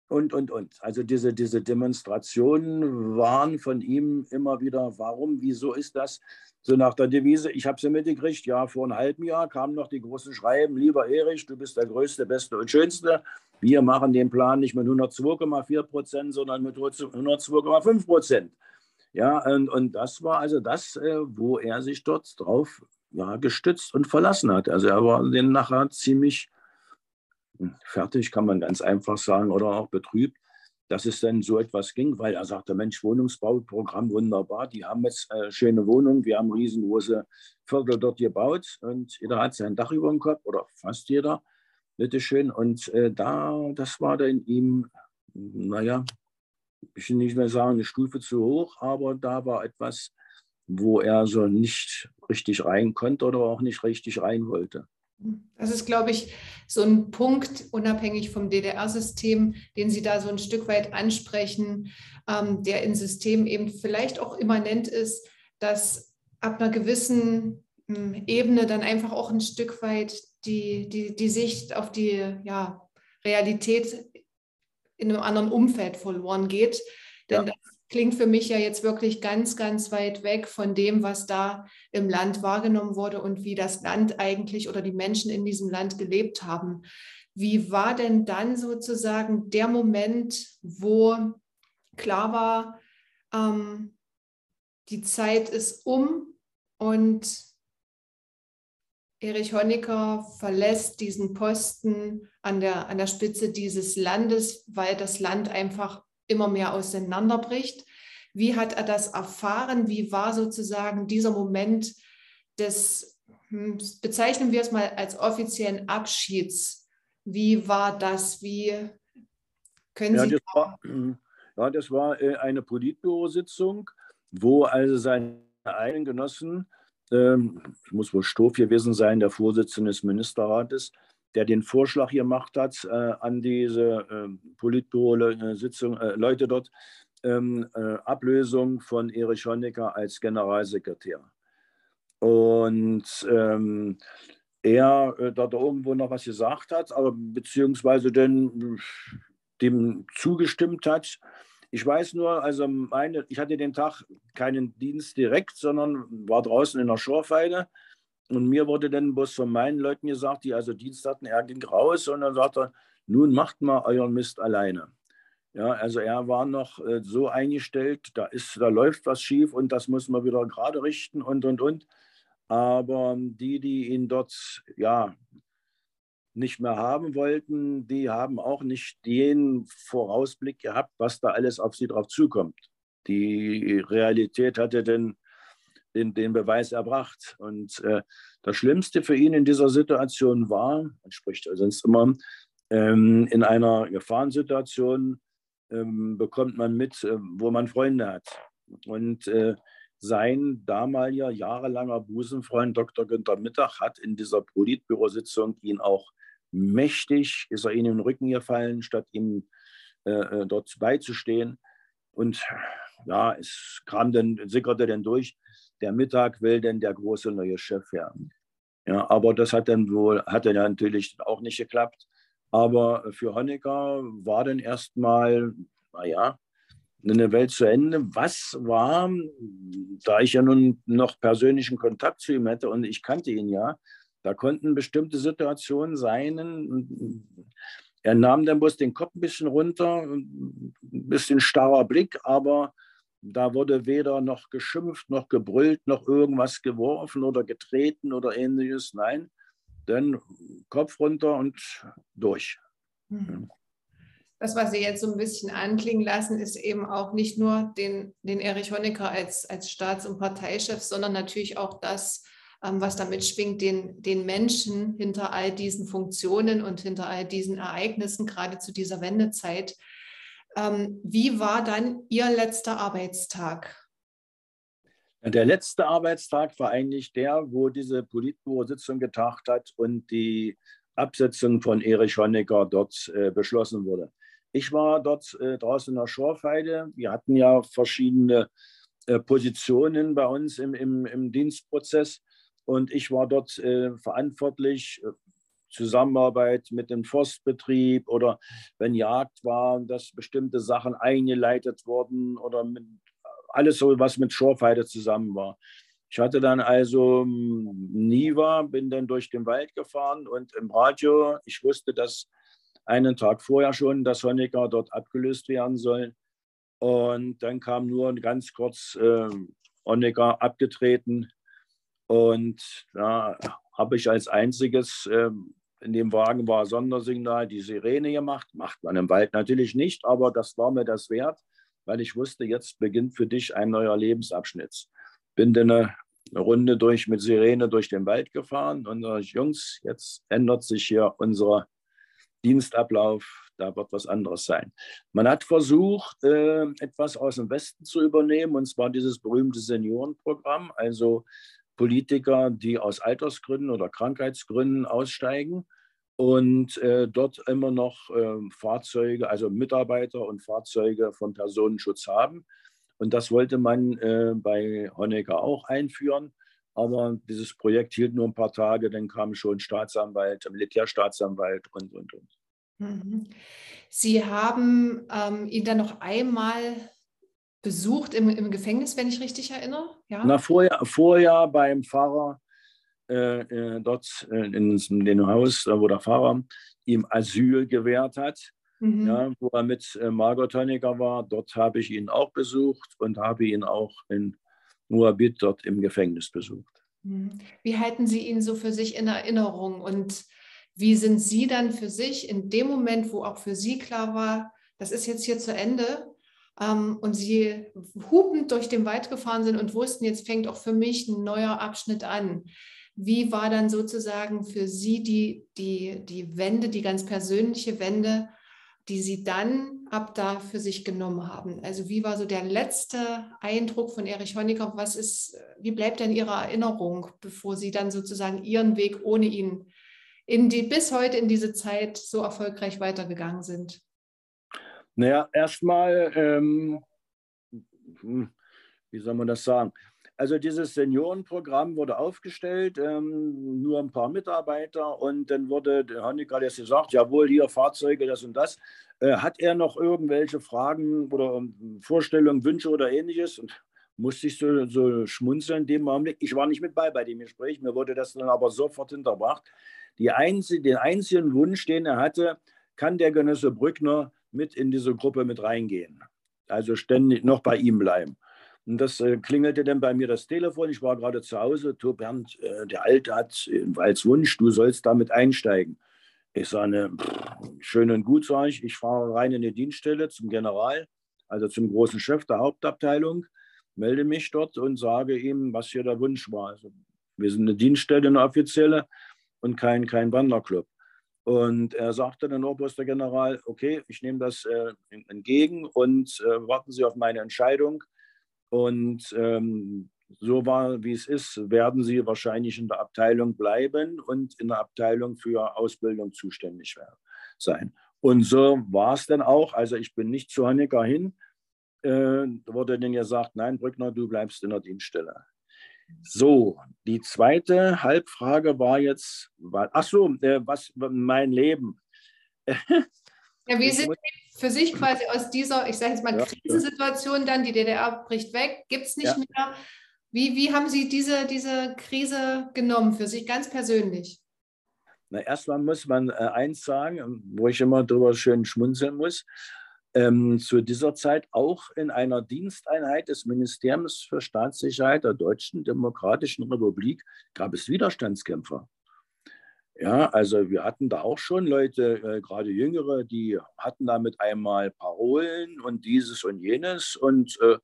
und, und, und. Also diese, diese Demonstrationen waren von ihm immer wieder, warum, wieso ist das? So nach der Devise, ich habe sie mitgekriegt, ja, vor einem halben Jahr kamen noch die großen Schreiben, lieber Erich, du bist der Größte, Beste und Schönste. Wir machen den Plan nicht mit 102,4 Prozent, sondern mit 102,5 Prozent. Ja, und, und das war also das, äh, wo er sich dort drauf ja, gestützt und verlassen hat. Also er war den nachher ziemlich fertig, kann man ganz einfach sagen, oder auch betrübt, dass es dann so etwas ging, weil er sagte, Mensch, Wohnungsbauprogramm wunderbar, die haben jetzt äh, schöne Wohnungen, wir haben riesengroße Viertel dort gebaut und jeder hat sein Dach über dem Kopf oder fast jeder, bitteschön. Und äh, da, das war dann ihm, naja, ich will nicht mehr sagen, eine Stufe zu hoch, aber da war etwas, wo er so nicht richtig rein konnte oder auch nicht richtig rein wollte. Das ist, glaube ich, so ein Punkt, unabhängig vom DDR-System, den Sie da so ein Stück weit ansprechen, ähm, der in Systemen eben vielleicht auch immanent ist, dass ab einer gewissen ähm, Ebene dann einfach auch ein Stück weit die, die, die Sicht auf die ja, Realität in einem anderen Umfeld verloren geht. Denn ja. das klingt für mich ja jetzt wirklich ganz, ganz weit weg von dem, was da im Land wahrgenommen wurde und wie das Land eigentlich oder die Menschen in diesem Land gelebt haben. Wie war denn dann sozusagen der Moment, wo klar war, ähm, die Zeit ist um und Erich Honecker verlässt diesen Posten an der, an der Spitze dieses Landes, weil das Land einfach immer mehr auseinanderbricht. Wie hat er das erfahren? Wie war sozusagen dieser Moment des, hm, bezeichnen wir es mal als offiziellen Abschieds? Wie war das? Wie können ja, Sie. Das war, ja, das war äh, eine Politbürositzung, wo also seine eigenen Genossen ähm, muss wohl Stoff gewesen sein, der Vorsitzende des Ministerrates, der den Vorschlag gemacht hat äh, an diese äh, Politbüro-Sitzung, äh, Leute dort, ähm, äh, Ablösung von Erich Honecker als Generalsekretär. Und ähm, er äh, da irgendwo noch was gesagt hat, aber beziehungsweise denn, dem zugestimmt hat. Ich weiß nur, also meine, ich hatte den Tag keinen Dienst direkt, sondern war draußen in der Schorfeide. Und mir wurde dann bloß von meinen Leuten gesagt, die also Dienst hatten, er ging raus und dann sagt er, nun macht mal euren Mist alleine. Ja, also er war noch äh, so eingestellt, da, ist, da läuft was schief und das muss man wieder gerade richten und, und, und. Aber die, die ihn dort ja, nicht mehr haben wollten, die haben auch nicht den Vorausblick gehabt, was da alles auf sie drauf zukommt. Die Realität hatte den, den, den Beweis erbracht. Und äh, das Schlimmste für ihn in dieser Situation war, man spricht ja sonst immer, ähm, in einer Gefahrensituation ähm, bekommt man mit, äh, wo man Freunde hat. Und äh, sein damaliger jahrelanger Busenfreund Dr. Günther Mittag hat in dieser Politbürositzung ihn auch mächtig, ist er ihnen in den Rücken gefallen, statt ihm äh, äh, dort beizustehen. Und ja, es kam dann, sickerte dann durch, der Mittag will denn der große neue Chef werden. Ja, aber das hat dann wohl, hat dann natürlich auch nicht geklappt. Aber für Honecker war dann erstmal, naja, eine Welt zu Ende. Was war, da ich ja nun noch persönlichen Kontakt zu ihm hätte und ich kannte ihn ja, da konnten bestimmte Situationen sein. Er nahm dann bloß den Kopf ein bisschen runter, ein bisschen starrer Blick, aber da wurde weder noch geschimpft, noch gebrüllt, noch irgendwas geworfen oder getreten oder ähnliches. Nein, dann Kopf runter und durch. Mhm das, was Sie jetzt so ein bisschen anklingen lassen, ist eben auch nicht nur den, den Erich Honecker als, als Staats- und Parteichef, sondern natürlich auch das, ähm, was damit schwingt, den, den Menschen hinter all diesen Funktionen und hinter all diesen Ereignissen, gerade zu dieser Wendezeit. Ähm, wie war dann Ihr letzter Arbeitstag? Der letzte Arbeitstag war eigentlich der, wo diese Politbüro-Sitzung getagt hat und die Absetzung von Erich Honecker dort äh, beschlossen wurde. Ich war dort äh, draußen in der Schorfheide. Wir hatten ja verschiedene äh, Positionen bei uns im, im, im, Dienstprozess und ich war dort äh, verantwortlich. Zusammenarbeit mit dem Forstbetrieb oder wenn Jagd war, dass bestimmte Sachen eingeleitet wurden oder mit, alles so, was mit Schorfheide zusammen war. Ich hatte dann also hm, Niva, bin dann durch den Wald gefahren und im Radio, ich wusste, dass einen Tag vorher schon, dass Honecker dort abgelöst werden soll. Und dann kam nur ganz kurz äh, Honecker abgetreten. Und da habe ich als einziges äh, in dem Wagen war Sondersignal die Sirene gemacht. Macht man im Wald natürlich nicht, aber das war mir das wert, weil ich wusste, jetzt beginnt für dich ein neuer Lebensabschnitt. Bin dann eine, Runde durch mit Sirene durch den Wald gefahren und sage Jungs, jetzt ändert sich hier unsere Dienstablauf, da wird was anderes sein. Man hat versucht, äh, etwas aus dem Westen zu übernehmen, und zwar dieses berühmte Seniorenprogramm, also Politiker, die aus Altersgründen oder Krankheitsgründen aussteigen und äh, dort immer noch äh, Fahrzeuge, also Mitarbeiter und Fahrzeuge von Personenschutz haben. Und das wollte man äh, bei Honecker auch einführen. Aber dieses Projekt hielt nur ein paar Tage, dann kam schon Staatsanwalt, Militärstaatsanwalt und, und, und. Mhm. Sie haben ähm, ihn dann noch einmal besucht im, im Gefängnis, wenn ich richtig erinnere? Ja? Na, vorher, vorher beim Pfarrer äh, äh, dort äh, in, in dem Haus, wo der Pfarrer ihm Asyl gewährt hat. Mhm. Ja, wo er mit äh, Margot Honecker war, dort habe ich ihn auch besucht und habe ihn auch in Moabit dort im Gefängnis besucht. Mhm. Wie halten Sie ihn so für sich in Erinnerung und wie sind Sie dann für sich in dem Moment, wo auch für Sie klar war, das ist jetzt hier zu Ende ähm, und Sie hupend durch den Wald gefahren sind und wussten, jetzt fängt auch für mich ein neuer Abschnitt an. Wie war dann sozusagen für Sie die, die, die Wende, die ganz persönliche Wende die Sie dann ab da für sich genommen haben? Also wie war so der letzte Eindruck von Erich Honecker? Was ist, wie bleibt denn Ihre Erinnerung, bevor Sie dann sozusagen Ihren Weg ohne ihn in die, bis heute in diese Zeit so erfolgreich weitergegangen sind? Naja, erstmal, ähm, hm, wie soll man das sagen? Also dieses Seniorenprogramm wurde aufgestellt, ähm, nur ein paar Mitarbeiter und dann wurde Honecker jetzt gesagt, jawohl, hier Fahrzeuge, das und das. Äh, hat er noch irgendwelche Fragen oder ähm, Vorstellungen, Wünsche oder ähnliches? Und musste ich so, so schmunzeln in dem Augenblick. Ich war nicht mit bei bei dem Gespräch, mir wurde das dann aber sofort hinterbracht. Die einzige, den einzigen Wunsch, den er hatte, kann der Genosse Brückner mit in diese Gruppe mit reingehen. Also ständig noch bei ihm bleiben. Und das äh, klingelte dann bei mir das Telefon. Ich war gerade zu Hause. Tor Bernd, äh, der Alte hat als Wunsch, du sollst damit einsteigen. Ich sage, schön und gut, sage ich. Ich fahre rein in die Dienststelle zum General, also zum großen Chef der Hauptabteilung, melde mich dort und sage ihm, was hier der Wunsch war. Also, wir sind eine Dienststelle, eine offizielle und kein, kein Wanderclub. Und er sagte dann Oberster General, okay, ich nehme das äh, entgegen und äh, warten Sie auf meine Entscheidung. Und ähm, so war, wie es ist, werden Sie wahrscheinlich in der Abteilung bleiben und in der Abteilung für Ausbildung zuständig sein. Und so war es dann auch. Also ich bin nicht zu Honecker hin. Äh, wurde dann gesagt, nein, Brückner, du bleibst in der Dienststelle. So, die zweite Halbfrage war jetzt, ach so, äh, was mein Leben. Ja, wie sind Sie für sich quasi aus dieser, ich sage jetzt mal, ja, Krisensituation dann, die DDR bricht weg, gibt es nicht ja. mehr. Wie, wie haben Sie diese, diese Krise genommen für sich ganz persönlich? Na, erstmal muss man äh, eins sagen, wo ich immer drüber schön schmunzeln muss. Ähm, zu dieser Zeit auch in einer Diensteinheit des Ministeriums für Staatssicherheit der Deutschen Demokratischen Republik gab es Widerstandskämpfer. Ja, also wir hatten da auch schon Leute, äh, gerade Jüngere, die hatten da mit einmal Parolen und dieses und jenes und äh,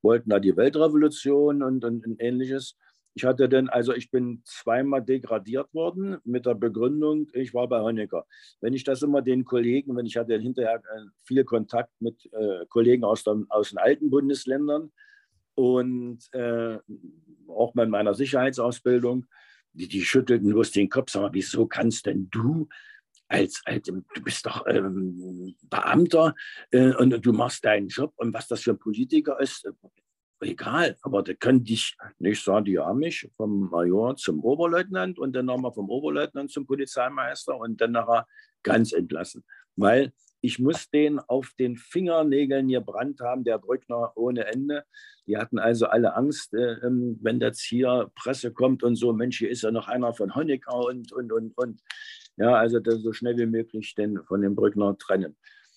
wollten da die Weltrevolution und, und, und, ähnliches. Ich hatte dann, also ich bin zweimal degradiert worden mit der Begründung, ich war bei Honecker. Wenn ich das immer den Kollegen, wenn ich hatte hinterher äh, viel Kontakt mit äh, Kollegen aus, der, aus den alten Bundesländern und äh, auch bei meiner Sicherheitsausbildung, die, die schüttelten bloß den Kopf, sag mal, wieso kannst denn du als, als du bist doch ähm, Beamter äh, und du machst deinen Job und was das für ein Politiker ist, egal, aber da können dich nicht sagen, die haben mich vom Major zum Oberleutnant und dann nochmal vom Oberleutnant zum Polizeimeister und dann nachher ganz entlassen, weil ich muss den auf den Fingernägeln gebrannt haben, der Brückner ohne Ende. Die hatten also alle Angst, äh, ähm, wenn jetzt hier Presse kommt und so, Mensch, hier ist ja noch einer von Honecker und, und, und, und. Ja, also so schnell wie möglich den von dem Brückner trennen.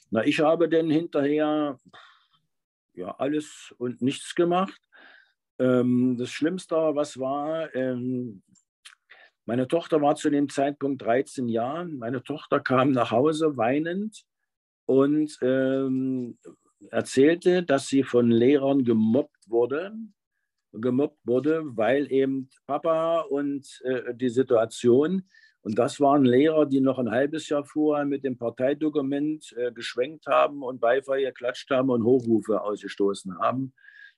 Na, ich habe dann hinterher ja, alles und nichts gemacht. Ähm, das Schlimmste, was war, ähm, meine Tochter war zu dem Zeitpunkt 13 Jahre. Meine Tochter kam nach Hause weinend und ähm, erzählte, dass sie von Lehrern gemobbt wurde, gemobbt wurde, weil eben Papa und äh, die Situation, und das waren Lehrer, die noch ein halbes Jahr vorher mit dem Parteidokument äh, geschwenkt haben und Beifall geklatscht haben und Hochrufe ausgestoßen haben,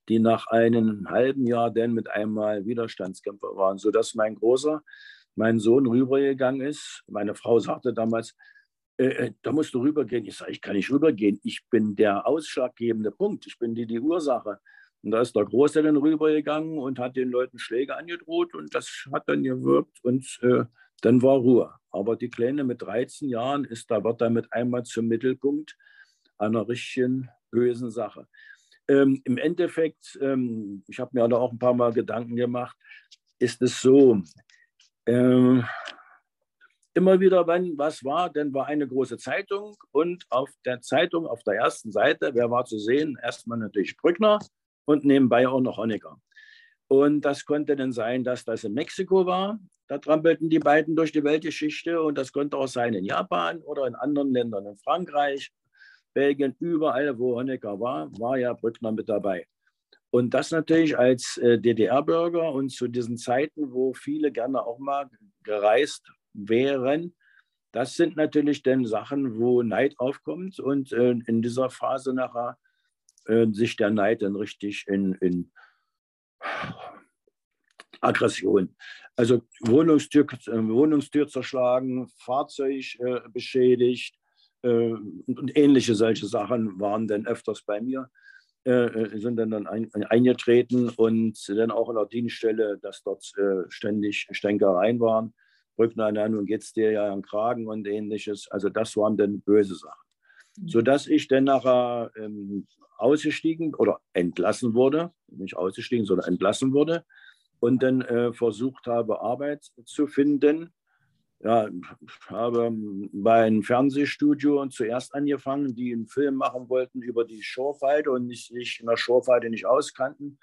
die nach einem halben Jahr dann mit einmal Widerstandskämpfer waren, sodass mein Großer, mein Sohn rübergegangen ist. Meine Frau sagte damals, äh, äh, da musst du rübergehen. Ich sage, ich kann nicht rübergehen. Ich bin der ausschlaggebende Punkt. Ich bin die, die Ursache. Und da ist der Große dann rübergegangen und hat den Leuten Schläge angedroht und das hat dann gewirkt und äh, dann war Ruhe. Aber die Kleine mit 13 Jahren ist da, wird damit einmal zum Mittelpunkt einer richtigen bösen Sache. Ähm, Im Endeffekt, ähm, ich habe mir da auch ein paar Mal Gedanken gemacht, ist es so, ähm, immer wieder, wenn was war, dann war eine große Zeitung und auf der Zeitung, auf der ersten Seite, wer war zu sehen? Erstmal natürlich Brückner und nebenbei auch noch Honecker. Und das konnte dann sein, dass das in Mexiko war. Da trampelten die beiden durch die Weltgeschichte und das konnte auch sein in Japan oder in anderen Ländern, in Frankreich, Belgien, überall, wo Honecker war, war ja Brückner mit dabei. Und das natürlich als äh, DDR-Bürger und zu diesen Zeiten, wo viele gerne auch mal gereist wären, das sind natürlich dann Sachen, wo Neid aufkommt und äh, in dieser Phase nachher äh, sich der Neid dann richtig in, in Aggression. Also Wohnungstür, äh, Wohnungstür zerschlagen, Fahrzeug äh, beschädigt äh, und, und, ähnliche solche Sachen waren dann öfters bei mir, äh, äh, sind dann, dann ein, eingetreten und dann auch in der Dienststelle, dass dort äh, ständig Stänkereien waren. Brückner, na, nun geht es dir ja am Kragen und ähnliches. Also das waren dann böse Sachen. Mhm. Sodass ich dann nachher ähm, ausgestiegen oder entlassen wurde, nicht ausgestiegen, sondern entlassen wurde und dann äh, versucht habe, Arbeit zu finden. Ja, ich habe bei einem Fernsehstudio zuerst angefangen, die einen Film machen wollten über die Schorfheide und sich in der Schorfheide nicht auskannten.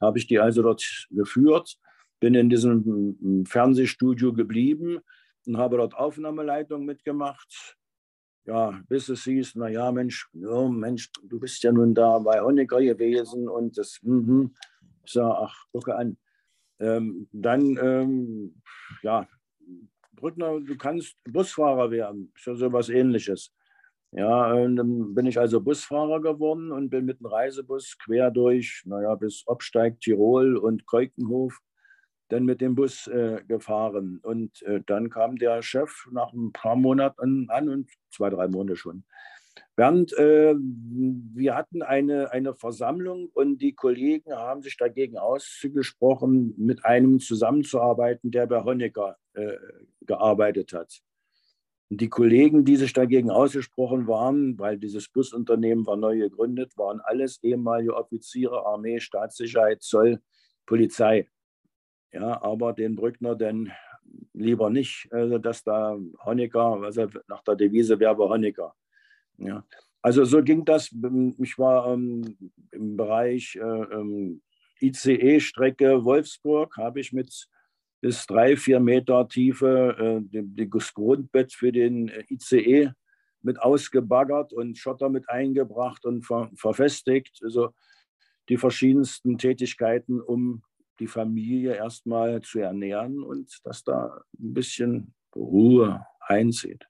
Habe ich die also dort geführt, bin in diesem Fernsehstudio geblieben und habe dort Aufnahmeleitung mitgemacht. Ja, bis es hieß, naja, Mensch, ja, Mensch, du bist ja nun da bei Honecker gewesen und das, mm, ich sage, ach, gucke an, ähm, dann, ähm, ja, Brückner, du kannst Busfahrer werden, ja so was ähnliches. Ja, dann bin ich also Busfahrer geworden und bin mit dem Reisebus quer durch, naja, bis Obsteig, Tirol und Keukenhof dann mit dem Bus äh, gefahren. Und äh, dann kam der Chef nach ein paar Monaten an und zwei, drei Monate schon Bernd, äh, wir hatten eine, eine Versammlung und die Kollegen haben sich dagegen ausgesprochen, mit einem zusammenzuarbeiten, der bei Honecker äh, gearbeitet hat. Und die Kollegen, die sich dagegen ausgesprochen waren, weil dieses Busunternehmen war neu gegründet, waren alles ehemalige Offiziere, Armee, Staatssicherheit, Zoll, Polizei. Ja, aber den Brückner denn lieber nicht, also dass da Honecker, also nach der Devise Werbe Honecker. Ja. Also so ging das. Ich war ähm, im Bereich äh, ähm, ICE-Strecke Wolfsburg, habe ich mit bis drei, vier Meter Tiefe äh, das Grundbett für den äh, ICE mit ausgebaggert und Schotter mit eingebracht und ver verfestigt. Also die verschiedensten Tätigkeiten, um die Familie erstmal zu ernähren und dass da ein bisschen Ruhe einzieht.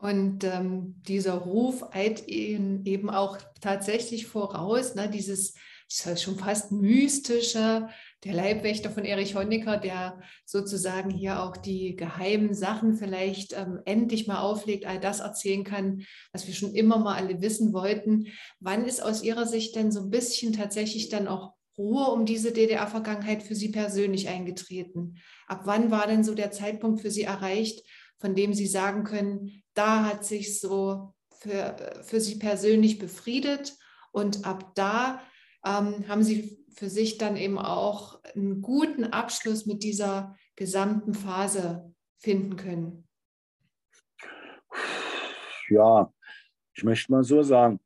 Und ähm, dieser Ruf eilt ihnen eben auch tatsächlich voraus, ne, dieses schon fast mystische, der Leibwächter von Erich Honecker, der sozusagen hier auch die geheimen Sachen vielleicht ähm, endlich mal auflegt, all das erzählen kann, was wir schon immer mal alle wissen wollten. Wann ist aus Ihrer Sicht denn so ein bisschen tatsächlich dann auch Ruhe um diese DDR-Vergangenheit für Sie persönlich eingetreten? Ab wann war denn so der Zeitpunkt für Sie erreicht, von dem Sie sagen können, da hat sich so für, für Sie persönlich befriedet und ab da ähm, haben Sie für sich dann eben auch einen guten Abschluss mit dieser gesamten Phase finden können? Ja, ich möchte mal so sagen,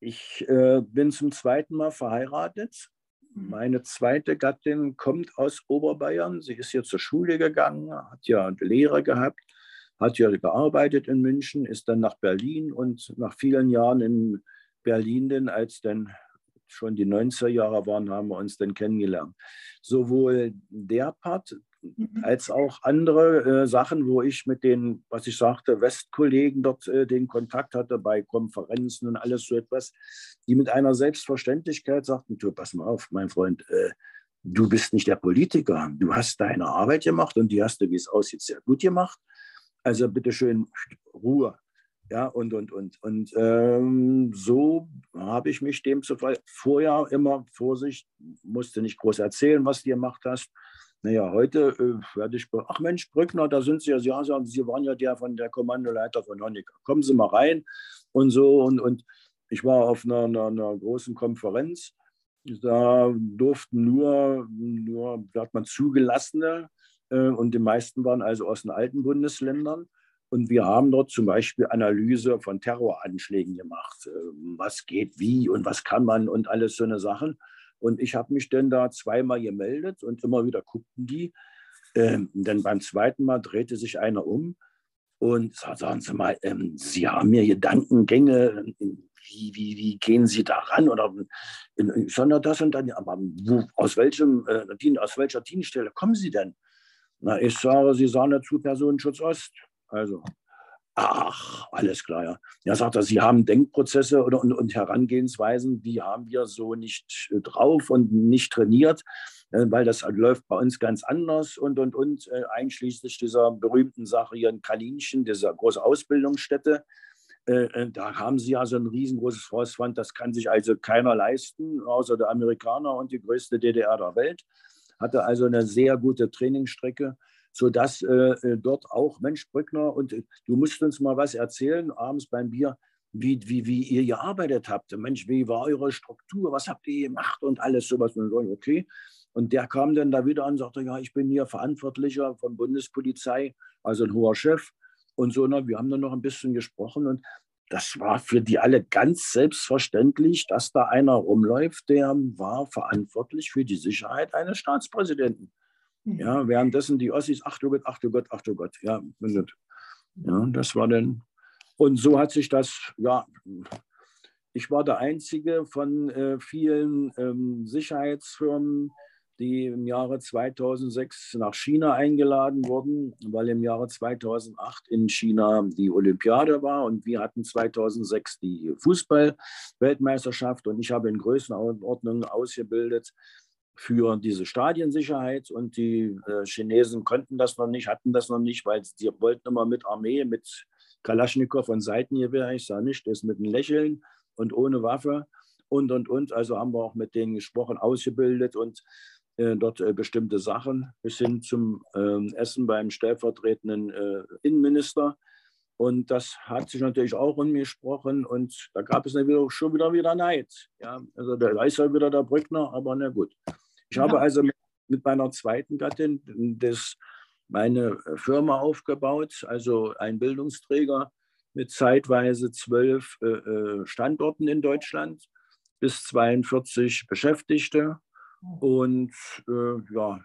ich äh, bin zum zweiten Mal verheiratet. Mhm. Meine zweite Gattin kommt aus Oberbayern. Sie ist hier zur Schule gegangen, hat ja Lehre gehabt hat ja gearbeitet in München, ist dann nach Berlin und nach vielen Jahren in Berlin, denn als dann schon die 90er Jahre waren, haben wir uns dann kennengelernt. Sowohl der Part mhm. als auch andere äh, Sachen, wo ich mit den, was ich sagte, Westkollegen dort äh, den Kontakt hatte bei Konferenzen und alles so etwas, die mit einer Selbstverständlichkeit sagten, du, pass mal auf, mein Freund, äh, du bist nicht der Politiker, du hast deine Arbeit gemacht und die hast du, wie es aussieht, sehr gut gemacht. Also bitteschön Ruhe. Ja, und, und, und. Und ähm, so habe ich mich demzufolge vorher immer Vorsicht, musste nicht groß erzählen, was du gemacht hast. Naja, heute äh, werde ich, ach Mensch, Brückner, da sind Sie ja, Sie, ja, Sie waren ja der von der Kommandoleiter von Honecker. Kommen Sie mal rein und so. Und, und ich war auf einer, einer, einer großen Konferenz. Da durften nur, nur, sagt man, zugelassene und die meisten waren also aus den alten Bundesländern. Und wir haben dort zum Beispiel Analyse von Terroranschlägen gemacht. Äh, was geht wie und was kann man und alles so eine Sachen. Und ich habe mich dann da zweimal gemeldet und immer wieder guckten die. Ähm, denn beim zweiten Mal drehte sich einer um und sagte, sagen Sie mal, ähm, Sie haben mir Gedankengänge, wie, wie, wie gehen Sie daran? Oder sondern das und dann, aber wo, aus, welchem, äh, aus welcher Dienststelle kommen Sie denn? Na, ich sage, Sie sahen dazu Personenschutz Ost. Also, Ach, alles klar, ja. Ja, sagt er, Sie haben Denkprozesse und, und, und Herangehensweisen, die haben wir so nicht äh, drauf und nicht trainiert, äh, weil das läuft bei uns ganz anders und, und, und, äh, einschließlich dieser berühmten Sache hier in Kalinchen, dieser großen Ausbildungsstätte. Da haben sie ja so ein riesengroßes Forstwand, das kann sich also keiner leisten, außer der Amerikaner und die größte DDR der Welt. Hatte also eine sehr gute Trainingsstrecke sodass äh, äh, dort auch, Mensch, Brückner, und äh, du musst uns mal was erzählen, abends beim Bier, wie, wie, wie ihr gearbeitet habt. Mensch, wie war eure Struktur, was habt ihr gemacht und alles sowas. Und so, okay. Und der kam dann da wieder an und sagte, ja, ich bin hier Verantwortlicher von Bundespolizei, also ein hoher Chef. Und so, na, wir haben dann noch ein bisschen gesprochen und das war für die alle ganz selbstverständlich, dass da einer rumläuft, der war verantwortlich für die Sicherheit eines Staatspräsidenten. Mhm. Ja, währenddessen die Ossis, ach du Gott, ach du Gott, ach du Gott. Ja, ja das war dann. Und so hat sich das, ja, ich war der Einzige von äh, vielen ähm, Sicherheitsfirmen, die im Jahre 2006 nach China eingeladen wurden, weil im Jahre 2008 in China die Olympiade war und wir hatten 2006 die Fußball-Weltmeisterschaft und ich habe in Größenordnungen ausgebildet für diese Stadiensicherheit und die äh, Chinesen konnten das noch nicht, hatten das noch nicht, weil sie wollten immer mit Armee, mit Kalaschnikow und Seitengewehr, ich sage nicht, das mit einem Lächeln und ohne Waffe und, und, und. Also haben wir auch mit denen gesprochen, ausgebildet und dort äh, bestimmte Sachen bis hin zum ähm, Essen beim stellvertretenden äh, Innenminister. Und das hat sich natürlich auch umgesprochen und da gab es dann wieder, schon wieder wieder Neid. Ja, also da ist ja wieder der Brückner, aber na gut. Ich ja. habe also mit, meiner zweiten Gattin das, meine Firma aufgebaut, also ein Bildungsträger mit zeitweise zwölf äh, äh Standorten in Deutschland bis 42 Beschäftigte. Und äh, ja,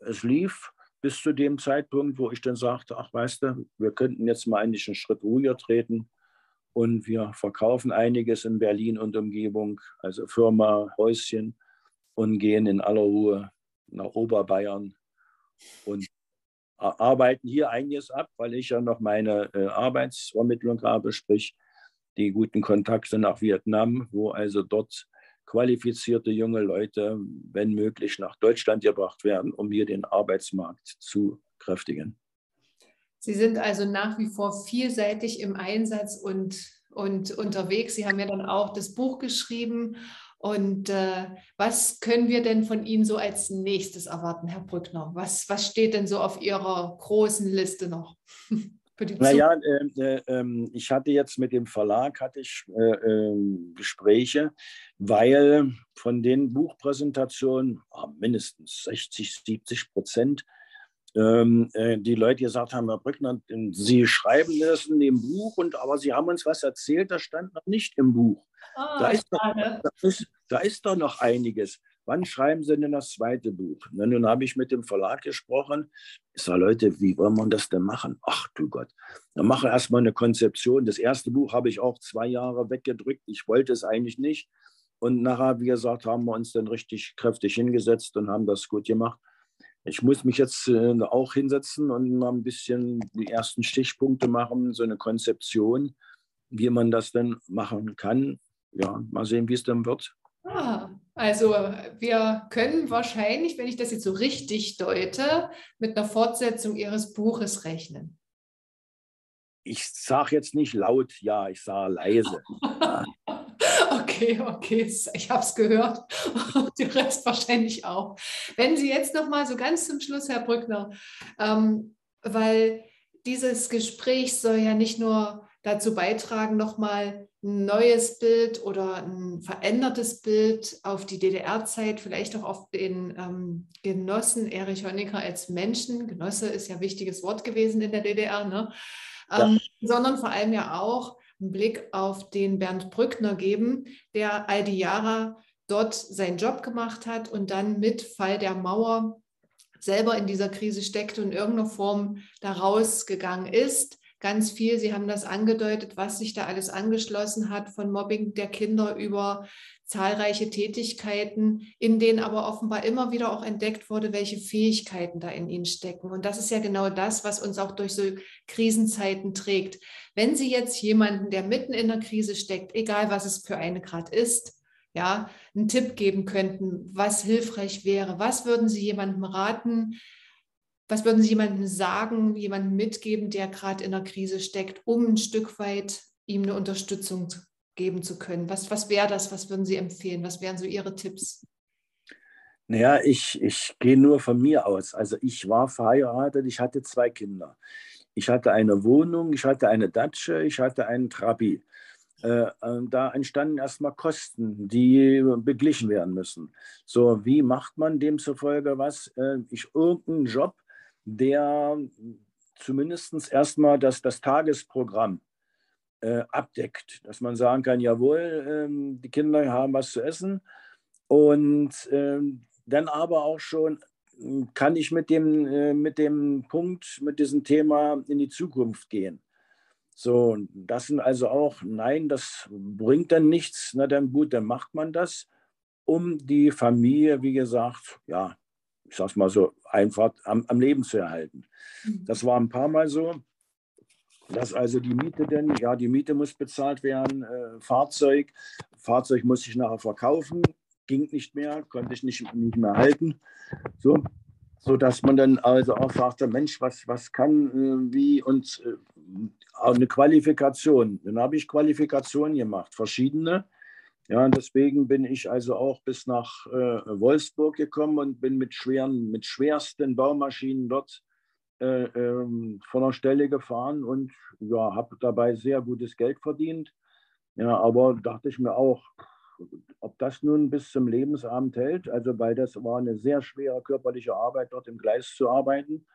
es lief bis zu dem Zeitpunkt, wo ich dann sagte, ach weißt du, wir könnten jetzt mal eigentlich einen Schritt ruhiger treten und wir verkaufen einiges in Berlin und Umgebung, also Firma, Häuschen und gehen in aller Ruhe nach Oberbayern und arbeiten hier einiges ab, weil ich ja noch meine äh, Arbeitsvermittlung habe, sprich die guten Kontakte nach Vietnam, wo also dort qualifizierte junge Leute, wenn möglich, nach Deutschland gebracht werden, um hier den Arbeitsmarkt zu kräftigen. Sie sind also nach wie vor vielseitig im Einsatz und, und unterwegs. Sie haben ja dann auch das Buch geschrieben und äh, was können wir denn von Ihnen so als nächstes erwarten, Herr Brückner? Was, was steht denn so auf Ihrer großen Liste noch? Für die naja, äh, äh, ähm, ich hatte jetzt mit dem Verlag hatte ich äh, ähm, Gespräche, weil von den Buchpräsentationen oh, mindestens 60, 70 Prozent ähm, äh, die Leute gesagt haben, Herr Brückner, Sie schreiben das in dem Buch, und, aber Sie haben uns was erzählt, das stand noch nicht im Buch. Oh, da, ist doch, da, ist, da ist doch noch einiges. Wann schreiben Sie denn das zweite Buch? Na, nun habe ich mit dem Verlag gesprochen. Ich sage, Leute, wie wollen wir das denn machen? Ach du Gott, dann mache erstmal eine Konzeption. Das erste Buch habe ich auch zwei Jahre weggedrückt. Ich wollte es eigentlich nicht. Und nachher, wie gesagt, haben wir uns dann richtig kräftig hingesetzt und haben das gut gemacht. Ich muss mich jetzt äh, auch hinsetzen und mal ein bisschen die ersten Stichpunkte machen, so eine Konzeption, wie man das denn machen kann. Ja, mal sehen, wie es dann wird. Ah, also wir können wahrscheinlich, wenn ich das jetzt so richtig deute, mit einer Fortsetzung Ihres Buches rechnen. Ich sage jetzt nicht laut ja, ich sage leise. Okay, okay, ich habe es gehört die Rest wahrscheinlich auch. Wenn Sie jetzt noch mal so ganz zum Schluss, Herr Brückner, ähm, weil dieses Gespräch soll ja nicht nur dazu beitragen, nochmal ein neues Bild oder ein verändertes Bild auf die DDR-Zeit, vielleicht auch auf den ähm, Genossen Erich Honecker als Menschen, Genosse ist ja ein wichtiges Wort gewesen in der DDR, ne? Ähm, ja. sondern vor allem ja auch einen Blick auf den Bernd Brückner geben, der all die Jahre dort seinen Job gemacht hat und dann mit Fall der Mauer selber in dieser Krise steckt und in irgendeiner Form da rausgegangen ist, ganz viel. Sie haben das angedeutet, was sich da alles angeschlossen hat, von Mobbing der Kinder über zahlreiche Tätigkeiten, in denen aber offenbar immer wieder auch entdeckt wurde, welche Fähigkeiten da in ihnen stecken. Und das ist ja genau das, was uns auch durch so Krisenzeiten trägt. Wenn Sie jetzt jemanden, der mitten in der Krise steckt, egal was es für eine gerade ist, ja, einen Tipp geben könnten, was hilfreich wäre, was würden Sie jemandem raten, was würden Sie jemandem sagen, jemandem mitgeben, der gerade in der Krise steckt, um ein Stück weit ihm eine Unterstützung geben zu können? Was, was wäre das? Was würden Sie empfehlen? Was wären so Ihre Tipps? Naja, ich, ich gehe nur von mir aus. Also ich war verheiratet, ich hatte zwei Kinder. Ich hatte eine Wohnung, ich hatte eine Datsche, ich hatte einen Trabi. Äh, da entstanden erstmal Kosten, die beglichen werden müssen. So, wie macht man demzufolge was? Äh, ich irgendeinen Job, der zumindest erstmal das, das Tagesprogramm äh, abdeckt, dass man sagen kann, jawohl, ähm, die Kinder haben was zu essen. Und ähm, dann aber auch schon hm, kann ich mit dem, äh, mit dem Punkt, mit diesem Thema in die Zukunft gehen. So, das sind also auch, nein, das bringt dann nichts, na dann gut, dann macht man das, um die Familie, wie gesagt, ja, ich sag's mal so, einfach am, am Leben zu erhalten. Mhm. Das war ein paar Mal so dass also die Miete denn, ja, die Miete muss bezahlt werden, äh, Fahrzeug, Fahrzeug muss ich nachher verkaufen, ging nicht mehr, konnte ich nicht, nicht mehr halten. So, so dass man dann also auch sagte, Mensch, was, was kann, äh, wie und äh, eine Qualifikation. Dann habe ich Qualifikationen gemacht, verschiedene. Ja, und deswegen bin ich also auch bis nach äh, Wolfsburg gekommen und bin mit schweren, mit schwersten Baumaschinen dort äh, ähm, von der Stelle gefahren und ja, habe dabei sehr gutes Geld verdient. Ja, aber dachte ich mir auch, ob das nun bis zum Lebensabend hält, also weil das war eine sehr schwere körperliche Arbeit, dort im Gleis zu arbeiten.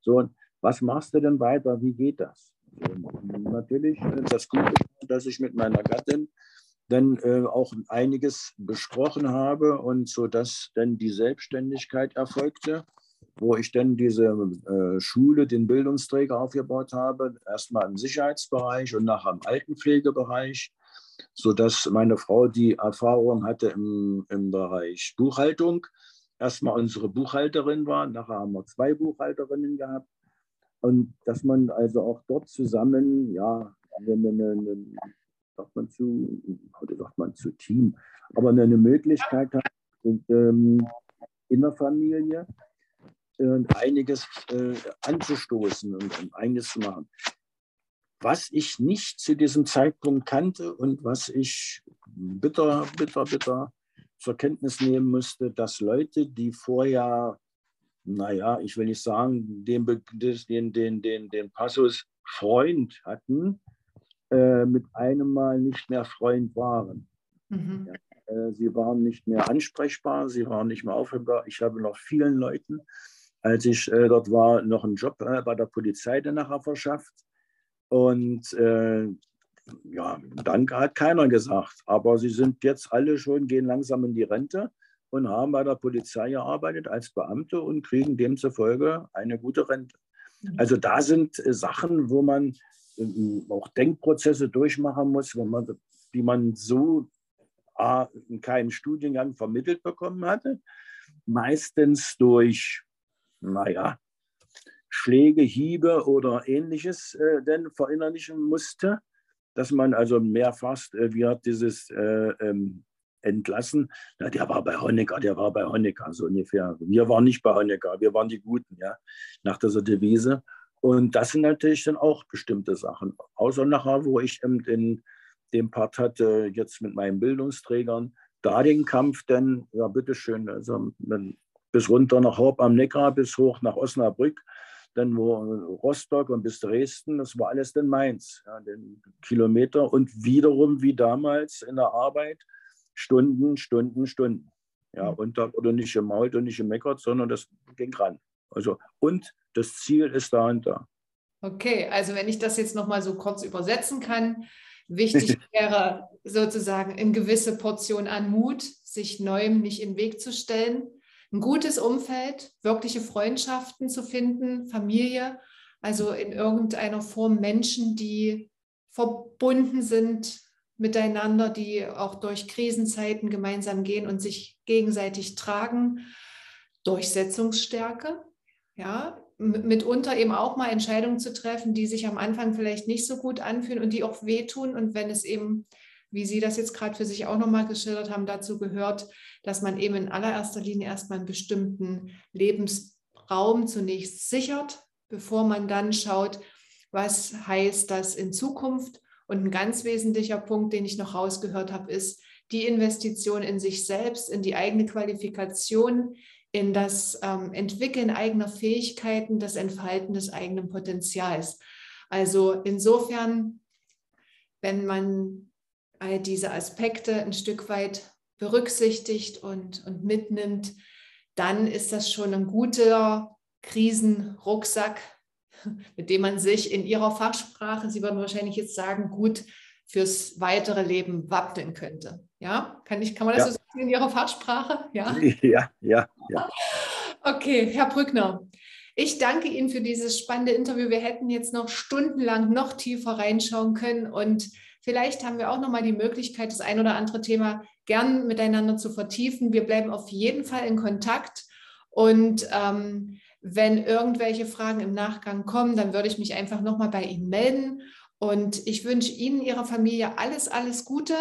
So, was machst du denn weiter? Wie geht das? Und natürlich äh, das Gute, dass ich mit meiner Gattin dann äh, auch einiges besprochen habe und so dass dann die Selbstständigkeit erfolgte wo ich dann diese äh, Schule, den Bildungsträger aufgebaut habe, erstmal im Sicherheitsbereich und nachher im Altenpflegebereich, sodass meine Frau die Erfahrung hatte im, im Bereich Buchhaltung. Erstmal unsere Buchhalterin war, nachher haben wir zwei Buchhalterinnen gehabt. Und dass man also auch dort zusammen, ja, eine, eine, sagt man zu, heute sagt man zu Team, aber eine Möglichkeit hat, ähm, in der Familie einiges äh, anzustoßen und, und einiges zu machen. Was ich nicht zu diesem Zeitpunkt kannte und was ich bitter, bitter, bitter zur Kenntnis nehmen musste, dass Leute, die vorher, naja, ich will nicht sagen, den, den, den, den, den Passus Freund hatten, äh, mit einem Mal nicht mehr Freund waren. Mhm. Ja, äh, sie waren nicht mehr ansprechbar, sie waren nicht mehr aufhörbar. Ich habe noch vielen Leuten als ich äh, dort war, noch einen Job äh, bei der Polizei dann nachher verschafft. Und äh, ja, Danke hat keiner gesagt. Aber sie sind jetzt alle schon, gehen langsam in die Rente und haben bei der Polizei gearbeitet als Beamte und kriegen demzufolge eine gute Rente. Mhm. Also da sind Sachen, wo man auch Denkprozesse durchmachen muss, wo man, die man so in keinem Studiengang vermittelt bekommen hatte. Meistens durch naja, Schläge, Hiebe oder ähnliches äh, denn verinnerlichen musste, dass man also mehrfach, äh, wie hat dieses äh, ähm, entlassen, na, der war bei Honecker, der war bei Honecker, so ungefähr. Wir waren nicht bei Honecker, wir waren die Guten, ja, nach dieser Devise. Und das sind natürlich dann auch bestimmte Sachen. Außer nachher, wo ich eben in dem Part hatte, jetzt mit meinen Bildungsträgern, da den Kampf, denn, ja, bitteschön, also bis runter nach Horb am Neckar, bis hoch nach Osnabrück, dann wo Rostock und bis Dresden, das war alles dann Mainz, ja, den Kilometer und wiederum wie damals in der Arbeit Stunden, Stunden, Stunden. Ja, mhm. und da wurde nicht gemault und nicht gemeckert, sondern das ging ran. Also, und das Ziel ist da und da. Okay, also wenn ich das jetzt nochmal so kurz übersetzen kann, wichtig wäre sozusagen eine gewisse Portion an Mut, sich Neuem nicht in den Weg zu stellen, ein gutes Umfeld, wirkliche Freundschaften zu finden, Familie, Also in irgendeiner Form Menschen, die verbunden sind miteinander, die auch durch Krisenzeiten gemeinsam gehen und sich gegenseitig tragen. Durchsetzungsstärke, ja, mitunter eben auch mal Entscheidungen zu treffen, die sich am Anfang vielleicht nicht so gut anfühlen und die auch wehtun. Und wenn es eben, wie Sie das jetzt gerade für sich auch nochmal geschildert haben, dazu gehört, dass man eben in allererster Linie erstmal einen bestimmten Lebensraum zunächst sichert, bevor man dann schaut, was heißt das in Zukunft. Und ein ganz wesentlicher Punkt, den ich noch rausgehört habe, ist die Investition in sich selbst, in die eigene Qualifikation, in das ähm, Entwickeln eigener Fähigkeiten, das Entfalten des eigenen Potenzials. Also insofern, wenn man all diese Aspekte ein Stück weit berücksichtigt und, und mitnimmt, dann ist das schon ein guter Krisenrucksack, mit dem man sich in ihrer Fachsprache, Sie würden wahrscheinlich jetzt sagen, gut fürs weitere Leben wappnen könnte. Ja, kann, ich, kann man das ja. so sagen in Ihrer Fachsprache? Ja, ja, ja. ja. Okay, Herr Brückner, ich danke Ihnen für dieses spannende Interview. Wir hätten jetzt noch stundenlang noch tiefer reinschauen können und vielleicht haben wir auch noch mal die Möglichkeit, das ein oder andere Thema gern miteinander zu vertiefen. Wir bleiben auf jeden Fall in Kontakt und ähm, wenn irgendwelche Fragen im Nachgang kommen, dann würde ich mich einfach noch mal bei Ihnen melden und ich wünsche Ihnen, Ihrer Familie alles, alles Gute